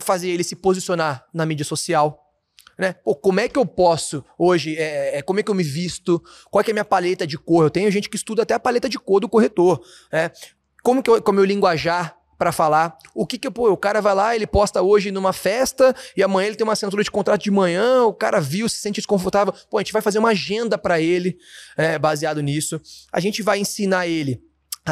fazer ele se posicionar na mídia social, né? Pô, como é que eu posso hoje, é, é, como é que eu me visto, qual é, é a minha paleta de cor? Eu tenho gente que estuda até a paleta de cor do corretor, né? Como que eu, como eu linguajar para falar. O que que pô, o cara vai lá, ele posta hoje numa festa e amanhã ele tem uma assinatura de contrato de manhã, o cara viu, se sente desconfortável. Pô, a gente vai fazer uma agenda para ele, é, baseado nisso. A gente vai ensinar ele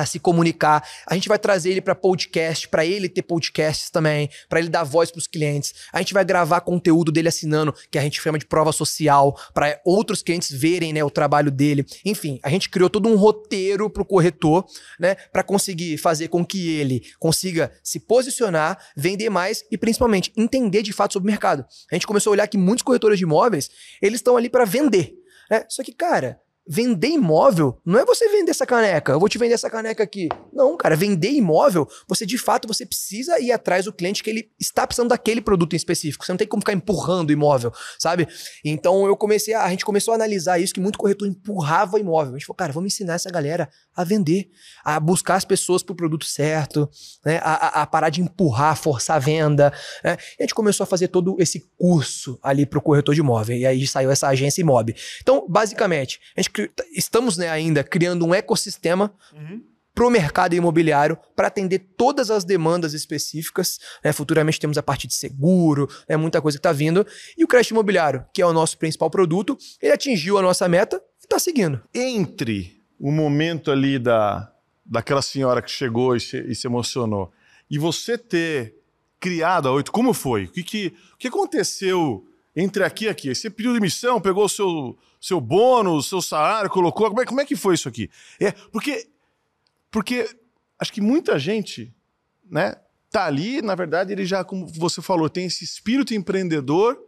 a se comunicar. A gente vai trazer ele para podcast, para ele ter podcasts também, para ele dar voz para os clientes. A gente vai gravar conteúdo dele assinando, que a gente chama de prova social, para outros clientes verem, né, o trabalho dele. Enfim, a gente criou todo um roteiro para o corretor, né, para conseguir fazer com que ele consiga se posicionar, vender mais e principalmente entender de fato sobre o mercado. A gente começou a olhar que muitos corretores de imóveis, eles estão ali para vender. Né? Só que, cara, Vender imóvel não é você vender essa caneca, eu vou te vender essa caneca aqui. Não, cara, vender imóvel, você de fato você precisa ir atrás do cliente que ele está precisando daquele produto em específico. Você não tem como ficar empurrando imóvel, sabe? Então eu comecei a, a gente começou a analisar isso que muito corretor empurrava imóvel. A gente falou, cara, vamos ensinar essa galera a vender, a buscar as pessoas para o produto certo, né? A, a, a, parar de empurrar, forçar a venda. Né? E a gente começou a fazer todo esse curso ali para o corretor de imóvel. E aí saiu essa agência Imob. Então, basicamente, a gente estamos né, ainda criando um ecossistema uhum. para o mercado imobiliário para atender todas as demandas específicas. Né? Futuramente temos a parte de seguro, né? muita coisa que está vindo. E o crédito imobiliário, que é o nosso principal produto, ele atingiu a nossa meta e está seguindo. Entre o momento ali da, daquela senhora que chegou e se, e se emocionou e você ter criado a Oito, como foi? O que, que, o que aconteceu entre aqui e aqui? Você pediu demissão, pegou o seu seu bônus, seu salário, colocou. Como é, como é que foi isso aqui? É, porque, porque acho que muita gente, né, tá ali, na verdade, ele já, como você falou, tem esse espírito empreendedor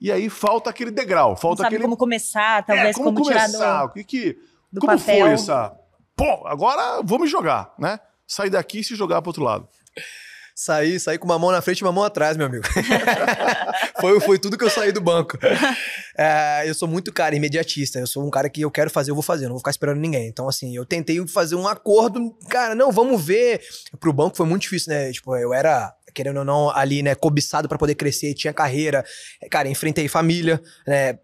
e aí falta aquele degrau, falta Não sabe aquele... como começar, talvez é, como, como começar, do, o que que, como papel. foi essa? Pô, agora vou me jogar, né? Sair daqui e se jogar para outro lado. Saí, saí com uma mão na frente e uma mão atrás, meu amigo. foi, foi tudo que eu saí do banco. É, eu sou muito, cara, imediatista. Eu sou um cara que eu quero fazer, eu vou fazer, eu não vou ficar esperando ninguém. Então, assim, eu tentei fazer um acordo, cara, não, vamos ver. Pro banco foi muito difícil, né? Tipo, eu era querendo ou não, ali, né, cobiçado para poder crescer, tinha carreira. Cara, enfrentei família, né?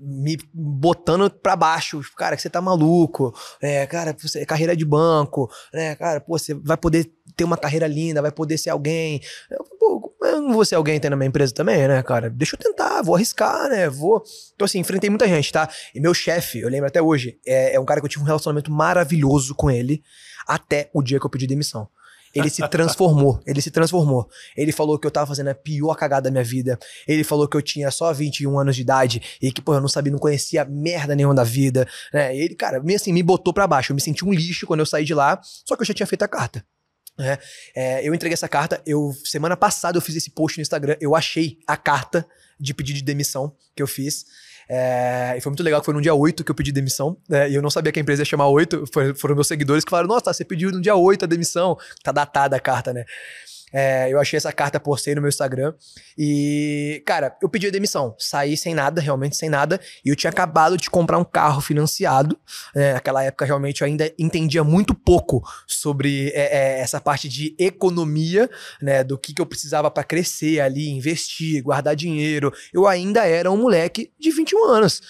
Me botando para baixo. Tipo, cara, que você tá maluco. É, cara, você, carreira de banco, né? Cara, pô, você vai poder ter uma carreira linda, vai poder ser alguém. Eu, pô, eu não vou ser alguém tendo na minha empresa também, né, cara? Deixa eu tentar, vou arriscar, né? Vou. Então, assim, enfrentei muita gente, tá? E meu chefe, eu lembro até hoje, é, é um cara que eu tive um relacionamento maravilhoso com ele até o dia que eu pedi demissão. Ele se transformou. Ele se transformou. Ele falou que eu tava fazendo a pior cagada da minha vida. Ele falou que eu tinha só 21 anos de idade e que, pô, eu não sabia, não conhecia merda nenhuma da vida. Né? Ele, cara, me, assim, me botou para baixo. Eu me senti um lixo quando eu saí de lá, só que eu já tinha feito a carta. É, é, eu entreguei essa carta. Eu semana passada eu fiz esse post no Instagram. Eu achei a carta de pedido de demissão que eu fiz. É, e foi muito legal que foi no dia 8 que eu pedi demissão. Né, e eu não sabia que a empresa ia chamar 8. Foi, foram meus seguidores que falaram: Nossa, você pediu no dia 8 a demissão. Tá datada a carta, né? É, eu achei essa carta, postei no meu Instagram. E, cara, eu pedi a demissão. Saí sem nada, realmente sem nada. E eu tinha acabado de comprar um carro financiado. É, naquela época, realmente, eu ainda entendia muito pouco sobre é, é essa parte de economia, né? Do que, que eu precisava para crescer ali, investir, guardar dinheiro. Eu ainda era um moleque de 21 anos.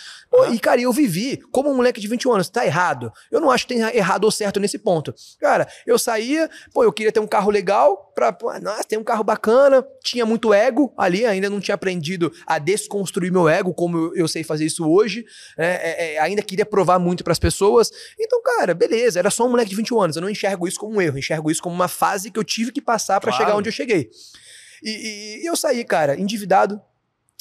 E, cara, eu vivi como um moleque de 21 anos. Tá errado. Eu não acho que tem errado ou certo nesse ponto. Cara, eu saía, pô, eu queria ter um carro legal pra, nossa, tem um carro bacana. Tinha muito ego ali, ainda não tinha aprendido a desconstruir meu ego, como eu, eu sei fazer isso hoje. É, é, é, ainda queria provar muito para as pessoas. Então, cara, beleza, era só um moleque de 21 anos. Eu não enxergo isso como um erro, enxergo isso como uma fase que eu tive que passar para claro. chegar onde eu cheguei. E, e, e eu saí, cara, endividado,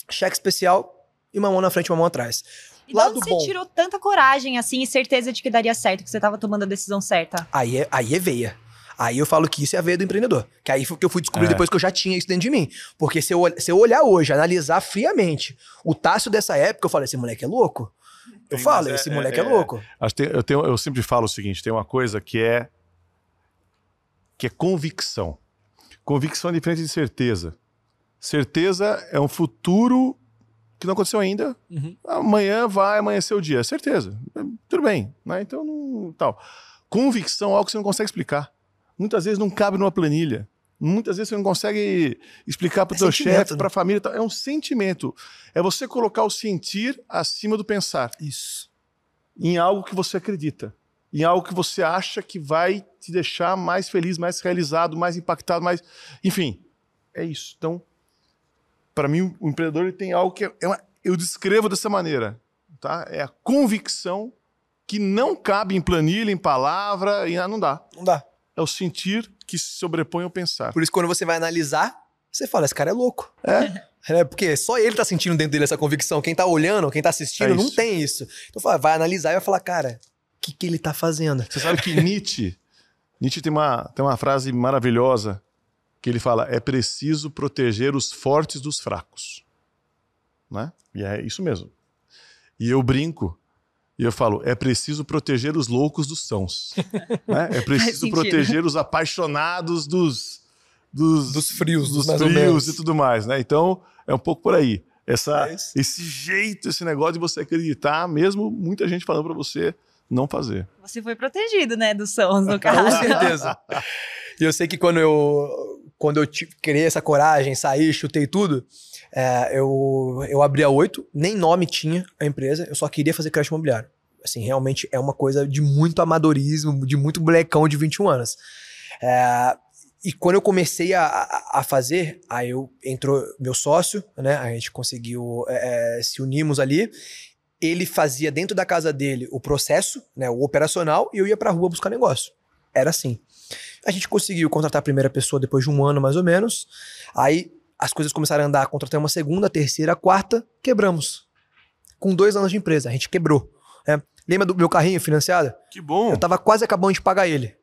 cheque especial e uma mão na frente e uma mão atrás. E lado você bom. tirou tanta coragem, assim, e certeza de que daria certo, que você estava tomando a decisão certa? Aí é, aí é veia. Aí eu falo que isso é a veia do empreendedor. Que aí foi que eu fui descobrir é. depois que eu já tinha isso dentro de mim. Porque se eu, se eu olhar hoje, analisar friamente o Tássio dessa época, eu falo, esse moleque é louco? Eu Sim, falo, é, esse moleque é, é, é louco. Acho que eu, tenho, eu sempre falo o seguinte: tem uma coisa que é. que é convicção. Convicção é diferente de certeza. Certeza é um futuro que não aconteceu ainda. Uhum. Amanhã vai amanhecer o dia, certeza. Tudo bem, né? Então não tal. Convicção é algo que você não consegue explicar. Muitas vezes não cabe numa planilha. Muitas vezes você não consegue explicar para o é teu chefe, para a família. É um sentimento. É você colocar o sentir acima do pensar. Isso. Em algo que você acredita. Em algo que você acha que vai te deixar mais feliz, mais realizado, mais impactado, mais. Enfim, é isso. Então, para mim, o empreendedor ele tem algo que é, uma, eu descrevo dessa maneira, tá? É a convicção que não cabe em planilha, em palavra, e não dá. Não dá. É o sentir que se sobrepõe ao pensar. Por isso, quando você vai analisar, você fala, esse cara é louco. É. É, porque só ele tá sentindo dentro dele essa convicção. Quem tá olhando, quem tá assistindo, é não tem isso. Então fala, vai analisar e vai falar, cara, o que, que ele tá fazendo? Você sabe que Nietzsche, Nietzsche tem uma, tem uma frase maravilhosa que ele fala: é preciso proteger os fortes dos fracos. Né? E é isso mesmo. E eu brinco e eu falo: é preciso proteger os loucos dos sãos. né? É preciso proteger os apaixonados dos. Dos, dos frios, dos frios e tudo mais, né? Então, é um pouco por aí. Essa, é esse jeito, esse negócio de você acreditar, mesmo muita gente falando para você não fazer. Você foi protegido, né, dos sãos, no caso. Com certeza. E eu sei que quando eu quando eu criei essa coragem, saí, chutei tudo, é, eu, eu abri a 8, nem nome tinha a empresa, eu só queria fazer crédito imobiliário. Assim, realmente é uma coisa de muito amadorismo, de muito molecão de 21 anos. É, e quando eu comecei a, a, fazer, aí eu entrou meu sócio, né? A gente conseguiu é, é, se unimos ali. Ele fazia dentro da casa dele o processo, né? O operacional, e eu ia pra rua buscar negócio. Era assim. A gente conseguiu contratar a primeira pessoa depois de um ano, mais ou menos. Aí as coisas começaram a andar, contratei uma segunda, terceira, quarta, quebramos. Com dois anos de empresa, a gente quebrou. É. Lembra do meu carrinho financiado? Que bom. Eu tava quase acabando de pagar ele.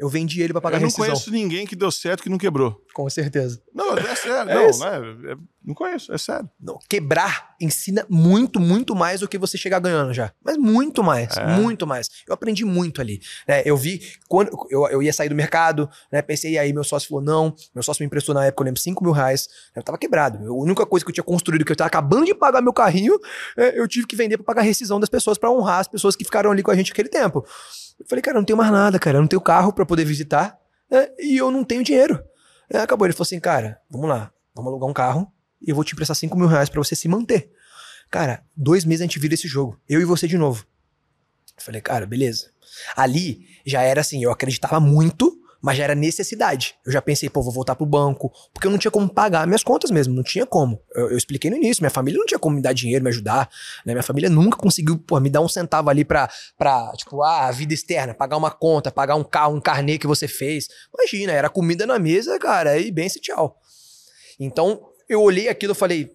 Eu vendi ele para pagar eu não rescisão. conheço ninguém que deu certo que não quebrou. Com certeza. Não, é sério. É não, isso. né? É- não conheço, é sério. Não, quebrar ensina muito, muito mais do que você chegar ganhando já. Mas muito mais, É. muito mais. Eu aprendi muito ali. né? Eu vi, quando eu, eu ia sair do mercado, né? Pensei, aí meu sócio falou, não. Meu sócio me emprestou na época, eu lembro, 5 mil reais. Eu tava quebrado. A única coisa que eu tinha construído, que eu tava acabando de pagar meu carrinho, é, eu tive que vender pra pagar a rescisão das pessoas, pra honrar as pessoas que ficaram ali com a gente naquele tempo. Eu falei, cara, eu não tenho mais nada, cara. Eu não tenho carro pra poder visitar né? e eu não tenho dinheiro. É, acabou. Ele falou assim, cara, vamos lá, vamos alugar um carro e eu vou te emprestar 5 mil reais pra você se manter. Cara, dois meses a gente vira esse jogo. Eu e você de novo. Eu falei, cara, beleza. Ali já era assim, eu acreditava muito, mas já era necessidade. Eu já pensei, pô, vou voltar pro banco, porque eu não tinha como pagar minhas contas mesmo, não tinha como. Eu, eu expliquei no início, minha família não tinha como me dar dinheiro, me ajudar, né? Minha família nunca conseguiu, pô, me dar um centavo ali pra, pra tipo, ah, a vida externa, pagar uma conta, pagar um carro, um carnê que você fez. Imagina, era comida na mesa, cara, e bem se tchau. Então, eu olhei aquilo e falei,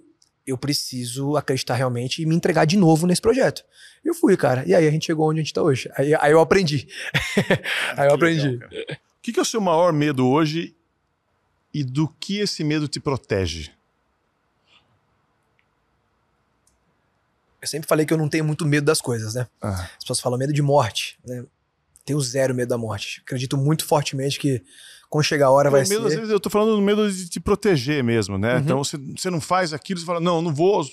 eu preciso acreditar realmente e me entregar de novo nesse projeto. E eu fui, cara. E aí a gente chegou onde a gente tá hoje. Aí, aí eu aprendi. aí eu aprendi. legal, que, que é o seu maior medo hoje e do que esse medo te protege? Eu sempre falei que eu não tenho muito medo das coisas, né? Ah, As pessoas falam medo de morte, né? Tenho zero medo da morte. Acredito muito fortemente que quando chegar a hora vai o medo, ser. eu tô falando do medo de te proteger mesmo, né? Uhum. Então você, não faz aquilo, você fala, não, não vou.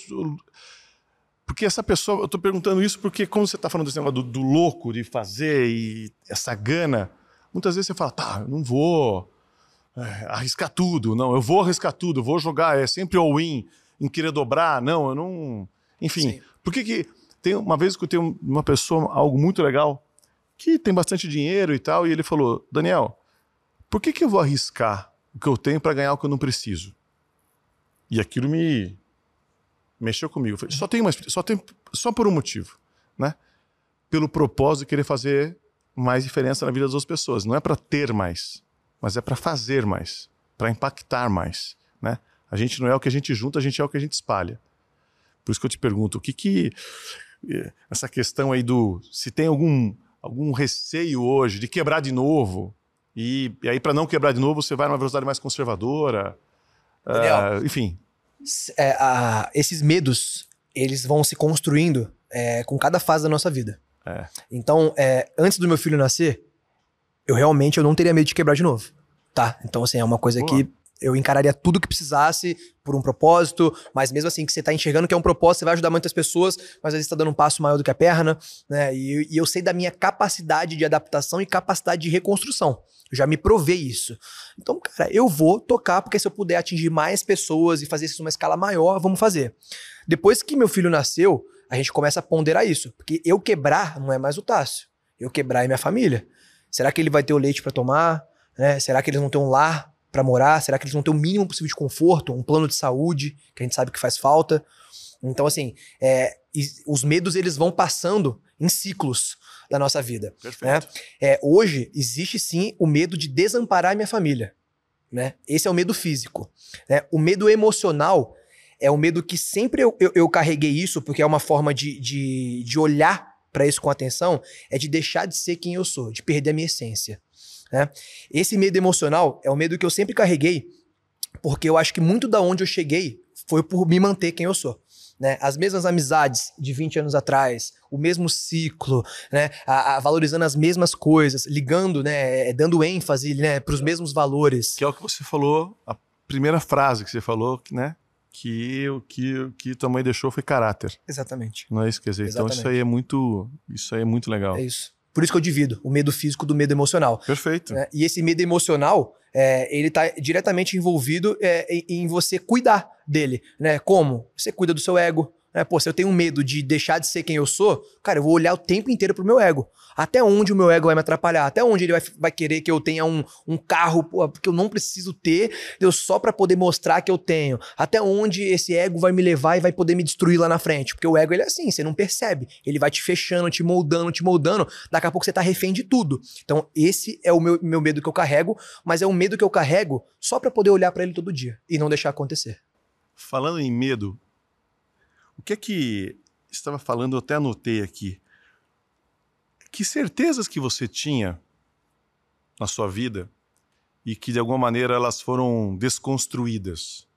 Porque essa pessoa, eu tô perguntando isso porque, como você tá falando desse negócio do, do louco de fazer e essa gana, muitas vezes você fala, tá, eu não vou é, arriscar tudo, não, eu vou arriscar tudo, vou jogar, é sempre all-in, em querer dobrar, não, eu não. Enfim, Sim. por que que. Tem uma vez que eu tenho uma pessoa, algo muito legal, que tem bastante dinheiro e tal, e ele falou, Daniel, por que, que eu vou arriscar o que eu tenho para ganhar o que eu não preciso? E aquilo me mexeu comigo. Falei, só tem uma, só tem só por um motivo, né? Pelo propósito de querer fazer mais diferença na vida das outras pessoas. Não é para ter mais, mas é para fazer mais, para impactar mais, né? A gente não é o que a gente junta, a gente é o que a gente espalha. Por isso que eu te pergunto, o que que eh, essa questão aí do se tem algum algum receio hoje de quebrar de novo e, e aí para não quebrar de novo você vai numa velocidade mais conservadora, Daniel. ah, enfim. É, a- esses medos, eles vão se construindo é, com cada fase da nossa vida. É. Então, é, antes do meu filho nascer, eu realmente eu não teria medo de quebrar de novo. Tá? Então, assim, é uma coisa Boa. que eu encararia tudo que precisasse por um propósito, mas mesmo assim que você tá enxergando que é um propósito, você vai ajudar muitas pessoas, mas às vezes tá dando um passo maior do que a perna, né? E, e eu sei da minha capacidade de adaptação e capacidade de reconstrução. Eu já me provei isso. Então, cara, eu vou tocar, porque se eu puder atingir mais pessoas e fazer isso numa escala maior, vamos fazer. Depois que meu filho nasceu, a gente começa a ponderar isso. Porque eu quebrar não é mais o Tássio. Eu quebrar é minha família. Será que ele vai ter o leite para tomar? né? Será que eles vão ter um lar para morar? Será que eles vão ter o mínimo possível de conforto? Um plano de saúde, que a gente sabe que faz falta? Então, assim, é, os medos eles vão passando em ciclos da nossa vida. Perfeito. É, hoje existe sim o medo de desamparar minha família. Né? Esse é o medo físico. né? O medo emocional é o medo que sempre eu, eu, eu carreguei isso, porque é uma forma de, de, de olhar para isso com atenção, é de deixar de ser quem eu sou, de perder a minha essência. Né? Esse medo emocional é o medo que eu sempre carreguei, porque eu acho que muito da onde eu cheguei foi por me manter quem eu sou. Né? As mesmas amizades de 20 anos atrás, o mesmo ciclo, né? A- a- valorizando as mesmas coisas, ligando, né? é, dando ênfase né? para os mesmos valores. Que é o que você falou, a primeira frase que você falou, né? Que o que, o que tua mãe deixou foi caráter. Exatamente. Não é isso que quer dizer. Então isso Exatamente. aí é muito. Isso aí é muito legal. É isso. Por isso que eu divido o medo físico do medo emocional. Perfeito. né? E esse medo emocional, é, ele tá diretamente envolvido é, em, em você cuidar dele, né? Como? Você cuida do seu ego, né? Pô, se eu tenho medo de deixar de ser quem eu sou, cara, eu vou olhar o tempo inteiro pro meu ego. Até onde o meu ego vai me atrapalhar? Até onde ele vai, vai querer que eu tenha um, um carro pô, que eu não preciso ter, eu só pra poder mostrar que eu tenho? Até onde esse ego vai me levar e vai poder me destruir lá na frente? Porque o ego, ele é assim, você não percebe. Ele vai te fechando, te moldando, te moldando. Daqui a pouco você tá refém de tudo. Então, esse é o meu, meu medo que eu carrego, mas é um medo que eu carrego só pra poder olhar pra ele todo dia e não deixar acontecer. Falando em medo, o que é que estava falando, eu até anotei aqui. Que certezas que você tinha na sua vida e que de alguma maneira elas foram desconstruídas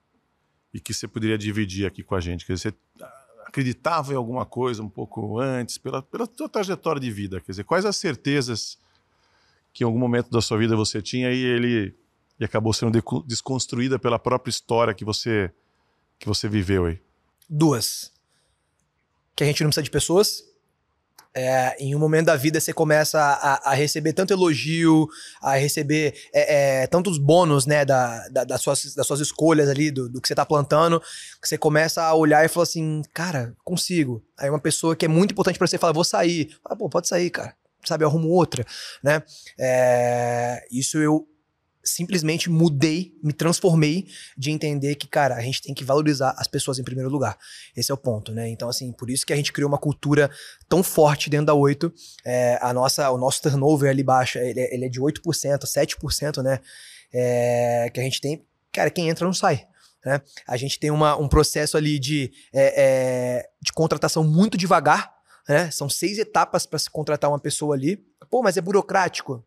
e que você poderia dividir aqui com a gente? Quer dizer, você acreditava em alguma coisa um pouco antes, pela, pela sua trajetória de vida? Quer dizer, quais as certezas que em algum momento da sua vida você tinha e ele e acabou sendo desconstruída pela própria história que você que você viveu aí? Duas. Que a gente não precisa de pessoas é, em um momento da vida você começa a, a receber tanto elogio, a receber é, é, tantos bônus, né, da, da, das, suas, das suas escolhas ali, do, do que você tá plantando, que você começa a olhar e fala assim, cara, consigo. Aí uma pessoa que é muito importante para você fala, vou sair. Fala, pô, pode sair, cara. Sabe, eu arrumo outra, né? É, isso eu simplesmente mudei, me transformei de entender que, cara, a gente tem que valorizar as pessoas em primeiro lugar. Esse é o ponto, né? Então, assim, por isso que a gente criou uma cultura tão forte dentro da 8. É, a nossa, o nosso turnover ali baixo, ele, é, ele é de 8%, 7%, né? É, que a gente tem. Cara, quem entra não sai. Né? A gente tem uma, um processo ali de, é, é de contratação muito devagar. Né? São seis etapas para se contratar uma pessoa ali. Pô, mas é burocrático.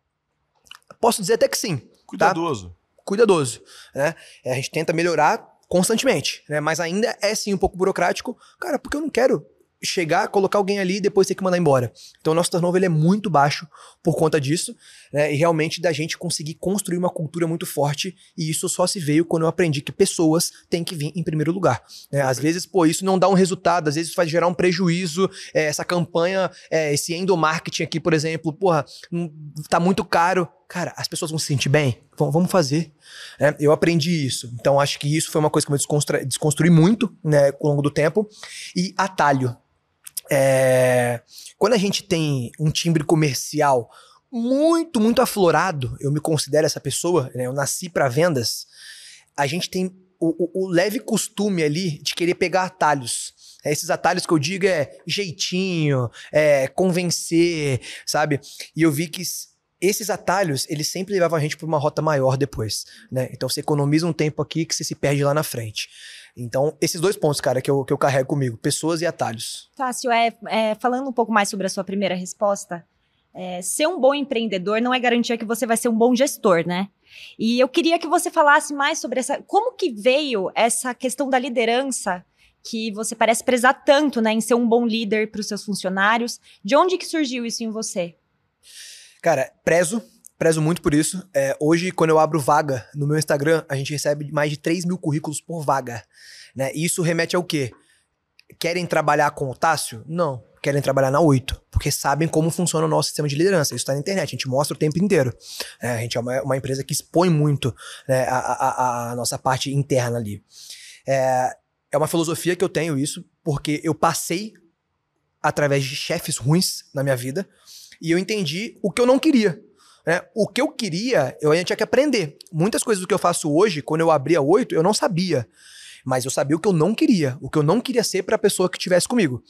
Posso dizer até que sim. Cuidadoso. Tá? Cuidadoso. Né? É, a gente tenta melhorar constantemente, né? Mas ainda é sim um pouco burocrático. Cara, porque eu não quero chegar, colocar alguém ali e depois ter que mandar embora. Então o nosso turnover ele é muito baixo por conta disso, né? E realmente da gente conseguir construir uma cultura muito forte e isso só se veio quando eu aprendi que pessoas têm que vir em primeiro lugar. Né? Às vezes, pô, isso não dá um resultado, às vezes vai gerar um prejuízo, é, essa campanha, é, esse endomarketing aqui, por exemplo, porra, tá muito caro. Cara, as pessoas vão se sentir bem? vamos fazer. É, eu aprendi isso. Então, acho que isso foi uma coisa que eu desconstru desconstruí muito né, ao longo do tempo. E atalho. É, quando a gente tem um timbre comercial muito, muito aflorado, eu me considero essa pessoa, né, eu nasci para vendas, a gente tem o, o, o, leve costume ali de querer pegar atalhos. É, esses atalhos que eu digo é jeitinho, é convencer, sabe? E eu vi que esses atalhos, eles sempre levavam a gente para uma rota maior depois, né? Então você economiza um tempo aqui que você se perde lá na frente. Então, esses dois pontos, cara, que eu, que eu carrego comigo, pessoas e atalhos. Fácil, é, é falando um pouco mais sobre a sua primeira resposta, é, ser um bom empreendedor não é garantia que você vai ser um bom gestor, né? E eu queria que você falasse mais sobre essa. Como que veio essa questão da liderança que você parece prezar tanto, né, em ser um bom líder para os seus funcionários? De onde que surgiu isso em você? Cara, prezo, prezo muito por isso. É, hoje, quando eu abro vaga no meu Instagram, a gente recebe mais de 3 mil currículos por vaga. Né? E isso remete ao quê? Querem trabalhar com o Tássio? Não. Querem trabalhar na 8, porque sabem como funciona o nosso sistema de liderança. Isso está na internet, a gente mostra o tempo inteiro. É, a gente é uma, uma, empresa que expõe muito né, a, a, a, nossa parte interna ali. É, é uma filosofia que eu tenho isso, porque eu passei através de chefes ruins na minha vida, e eu entendi o que eu não queria. Né? O que eu queria, eu ainda tinha que aprender. Muitas coisas do que eu faço hoje, quando eu abri a 8, eu não sabia. Mas eu sabia o que eu não queria. O que eu não queria ser para a pessoa que estivesse comigo.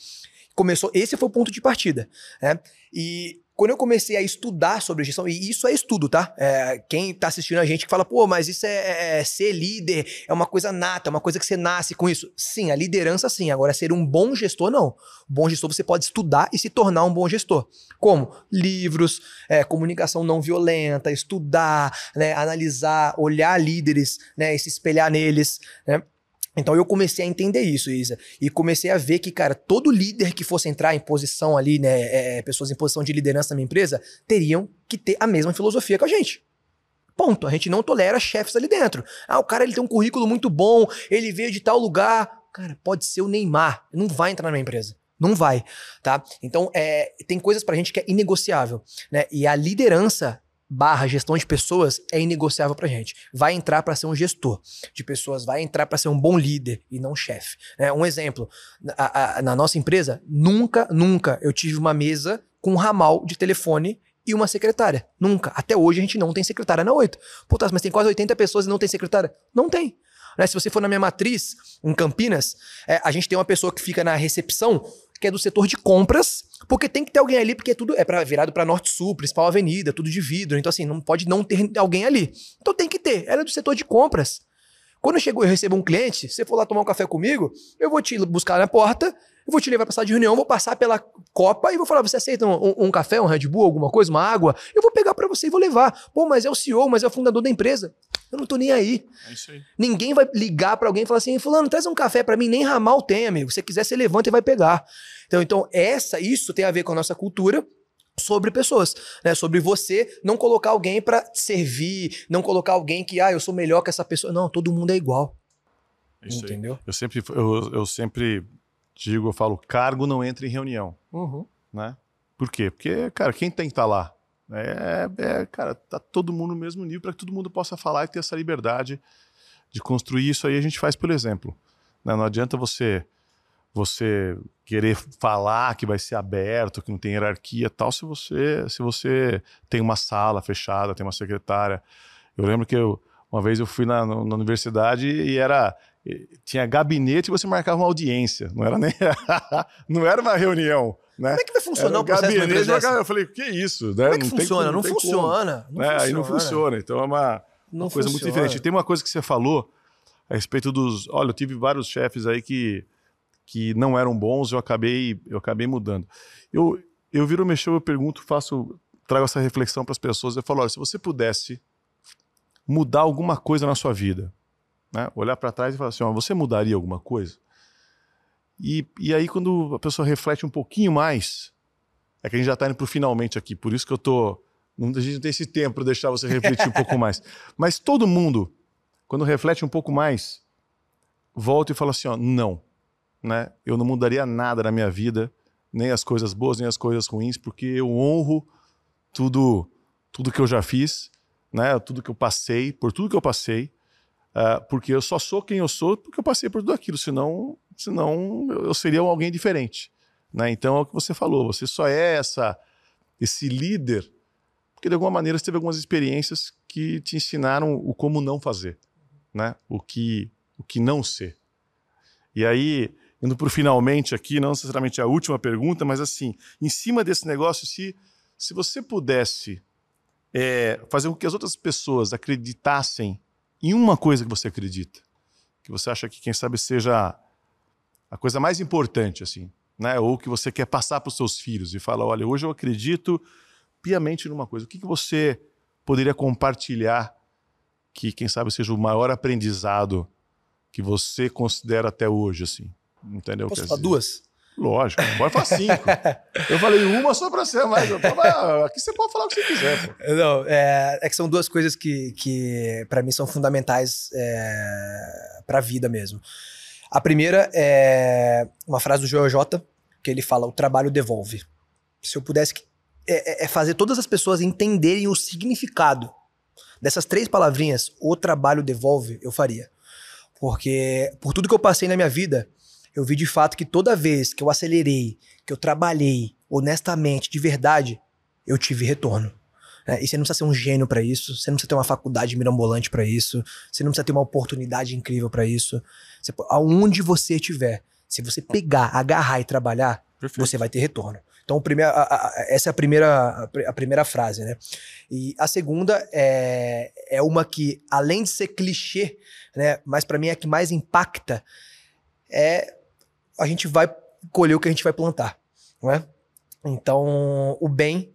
Começou, esse foi o ponto de partida. Né? E quando eu comecei a estudar sobre gestão, e isso é estudo, tá? É, quem tá assistindo a gente que fala, pô, mas isso é, é, é, ser líder, é uma coisa nata, é uma coisa que você nasce com isso. Sim, a liderança sim. Agora, ser um bom gestor, não. Bom gestor você pode estudar e se tornar um bom gestor. Como? Livros, é, comunicação não violenta, estudar, né, analisar, olhar líderes, né, e se espelhar neles, né? Então eu comecei a entender isso, Isa. E comecei a ver que, cara, todo líder que fosse entrar em posição ali, né, é, é, pessoas em posição de liderança na minha empresa, teriam que ter a mesma filosofia que a gente. Ponto. A gente não tolera chefes ali dentro. Ah, o cara ele tem um currículo muito bom, ele veio de tal lugar. Cara, pode ser o Neymar. Não vai entrar na minha empresa. Não vai, tá? Então, é, tem coisas pra gente que é inegociável, né? E a liderança barra gestão de pessoas é inegociável pra gente. Vai entrar para ser um gestor de pessoas, vai entrar para ser um bom líder e não chefe. É, um exemplo, a, a, na nossa empresa, nunca, nunca eu tive uma mesa com um ramal de telefone e uma secretária. Nunca. Até hoje a gente não tem secretária na 8. Puta, mas tem quase 80 pessoas e não tem secretária? Não tem. Né? Se você for na minha matriz, em Campinas, é, a gente tem uma pessoa que fica na recepção que é do setor de compras, porque tem que ter alguém ali, porque tudo é para virado para norte sul, principal avenida, tudo de vidro, então assim, não pode não ter alguém ali. Então tem que ter. Ela é do setor de compras. Quando eu chego, eu recebo um cliente, você for lá tomar um café comigo, eu vou te buscar na porta, Eu vou te levar pra sala de reunião, vou passar pela copa e vou falar: você aceita um, um, um café, um Red Bull, alguma coisa, uma água? Eu vou pegar para você e vou levar. Pô, mas é o CEO, mas é o fundador da empresa. Eu não tô nem aí. É isso aí. Ninguém vai ligar para alguém e falar assim: Fulano, traz um café para mim, nem ramal tem, amigo. Se você quiser, você levanta e vai pegar. Então, então, essa, isso tem a ver com a nossa cultura sobre pessoas, né? Sobre você não colocar alguém para servir, não colocar alguém que, ah, eu sou melhor que essa pessoa. Não, todo mundo é igual. Isso Entendeu? Aí. Eu sempre, eu, eu sempre digo, eu falo, cargo não entra em reunião, uhum. né? Por quê? Porque, cara, quem tem que estar tá lá? É, é, cara, tá todo mundo no mesmo nível para que todo mundo possa falar e ter essa liberdade de construir isso aí. A gente faz pelo exemplo. Né? Não adianta você você querer falar que vai ser aberto, que não tem hierarquia tal, se você se você tem uma sala fechada, tem uma secretária. Eu lembro que eu, uma vez eu fui na, na universidade e era tinha gabinete e você marcava uma audiência, não era nem não era uma reunião, né? Como é que vai funcionar o processo gabinete, de Eu falei, que isso, né? Como é que não funciona? Como, não, não, funciona. Não né? Aí não funciona. Então é uma, uma coisa muito diferente. Tem uma coisa que você falou a respeito dos, olha, eu tive vários chefes aí que que não eram bons, eu acabei eu acabei mudando. Eu eu viro mexer, eu pergunto, faço trago essa reflexão para as pessoas, eu falo, olha, se você pudesse mudar alguma coisa na sua vida, né? Olhar para trás e falar assim: ó, você mudaria alguma coisa? E, e aí, quando a pessoa reflete um pouquinho mais, é que a gente já está indo para finalmente aqui, por isso que eu tô. Não, a gente não tem esse tempo para deixar você refletir um pouco mais. Mas todo mundo, quando reflete um pouco mais, volta e fala assim: ó, não. Né? Eu não mudaria nada na minha vida, nem as coisas boas, nem as coisas ruins, porque eu honro tudo, tudo que eu já fiz, né? tudo que eu passei, por tudo que eu passei. Uh, porque eu só sou quem eu sou porque eu passei por tudo aquilo, senão, senão eu seria alguém diferente. Né? Então é o que você falou, você só é essa, esse líder porque de alguma maneira você teve algumas experiências que te ensinaram o como não fazer, né? o, que, o que não ser. E aí, indo para o finalmente aqui, não necessariamente a última pergunta, mas assim, em cima desse negócio, se, se você pudesse é, fazer com que as outras pessoas acreditassem em uma coisa que você acredita, que você acha que quem sabe seja a coisa mais importante assim, né? Ou que você quer passar para os seus filhos e fala, olha, hoje eu acredito piamente numa coisa. O que, que você poderia compartilhar que quem sabe seja o maior aprendizado que você considera até hoje assim? Entendeu? Posso falar duas? Lógico, pode falar cinco. eu falei uma só pra ser mais. Aqui você pode falar o que você quiser. Pô. Não, é, é que são duas coisas que, que para mim são fundamentais é, pra vida mesmo. A primeira é uma frase do Joel J, que ele fala: o trabalho devolve. Se eu pudesse é, é, é fazer todas as pessoas entenderem o significado dessas três palavrinhas, o trabalho devolve, eu faria. Porque por tudo que eu passei na minha vida, eu vi de fato que toda vez que eu acelerei, que eu trabalhei honestamente, de verdade, eu tive retorno. É, e você não precisa ser um gênio para isso, você não precisa ter uma faculdade mirabolante para isso, você não precisa ter uma oportunidade incrível para isso. Você, aonde você estiver, se você pegar, agarrar e trabalhar, Perfeito. você vai ter retorno. Então, primeiro, a, a, essa é a primeira, a primeira frase, né? E a segunda é, é uma que, além de ser clichê, né, mas para mim é a que mais impacta, é a gente vai colher o que a gente vai plantar, não é? Então, o bem,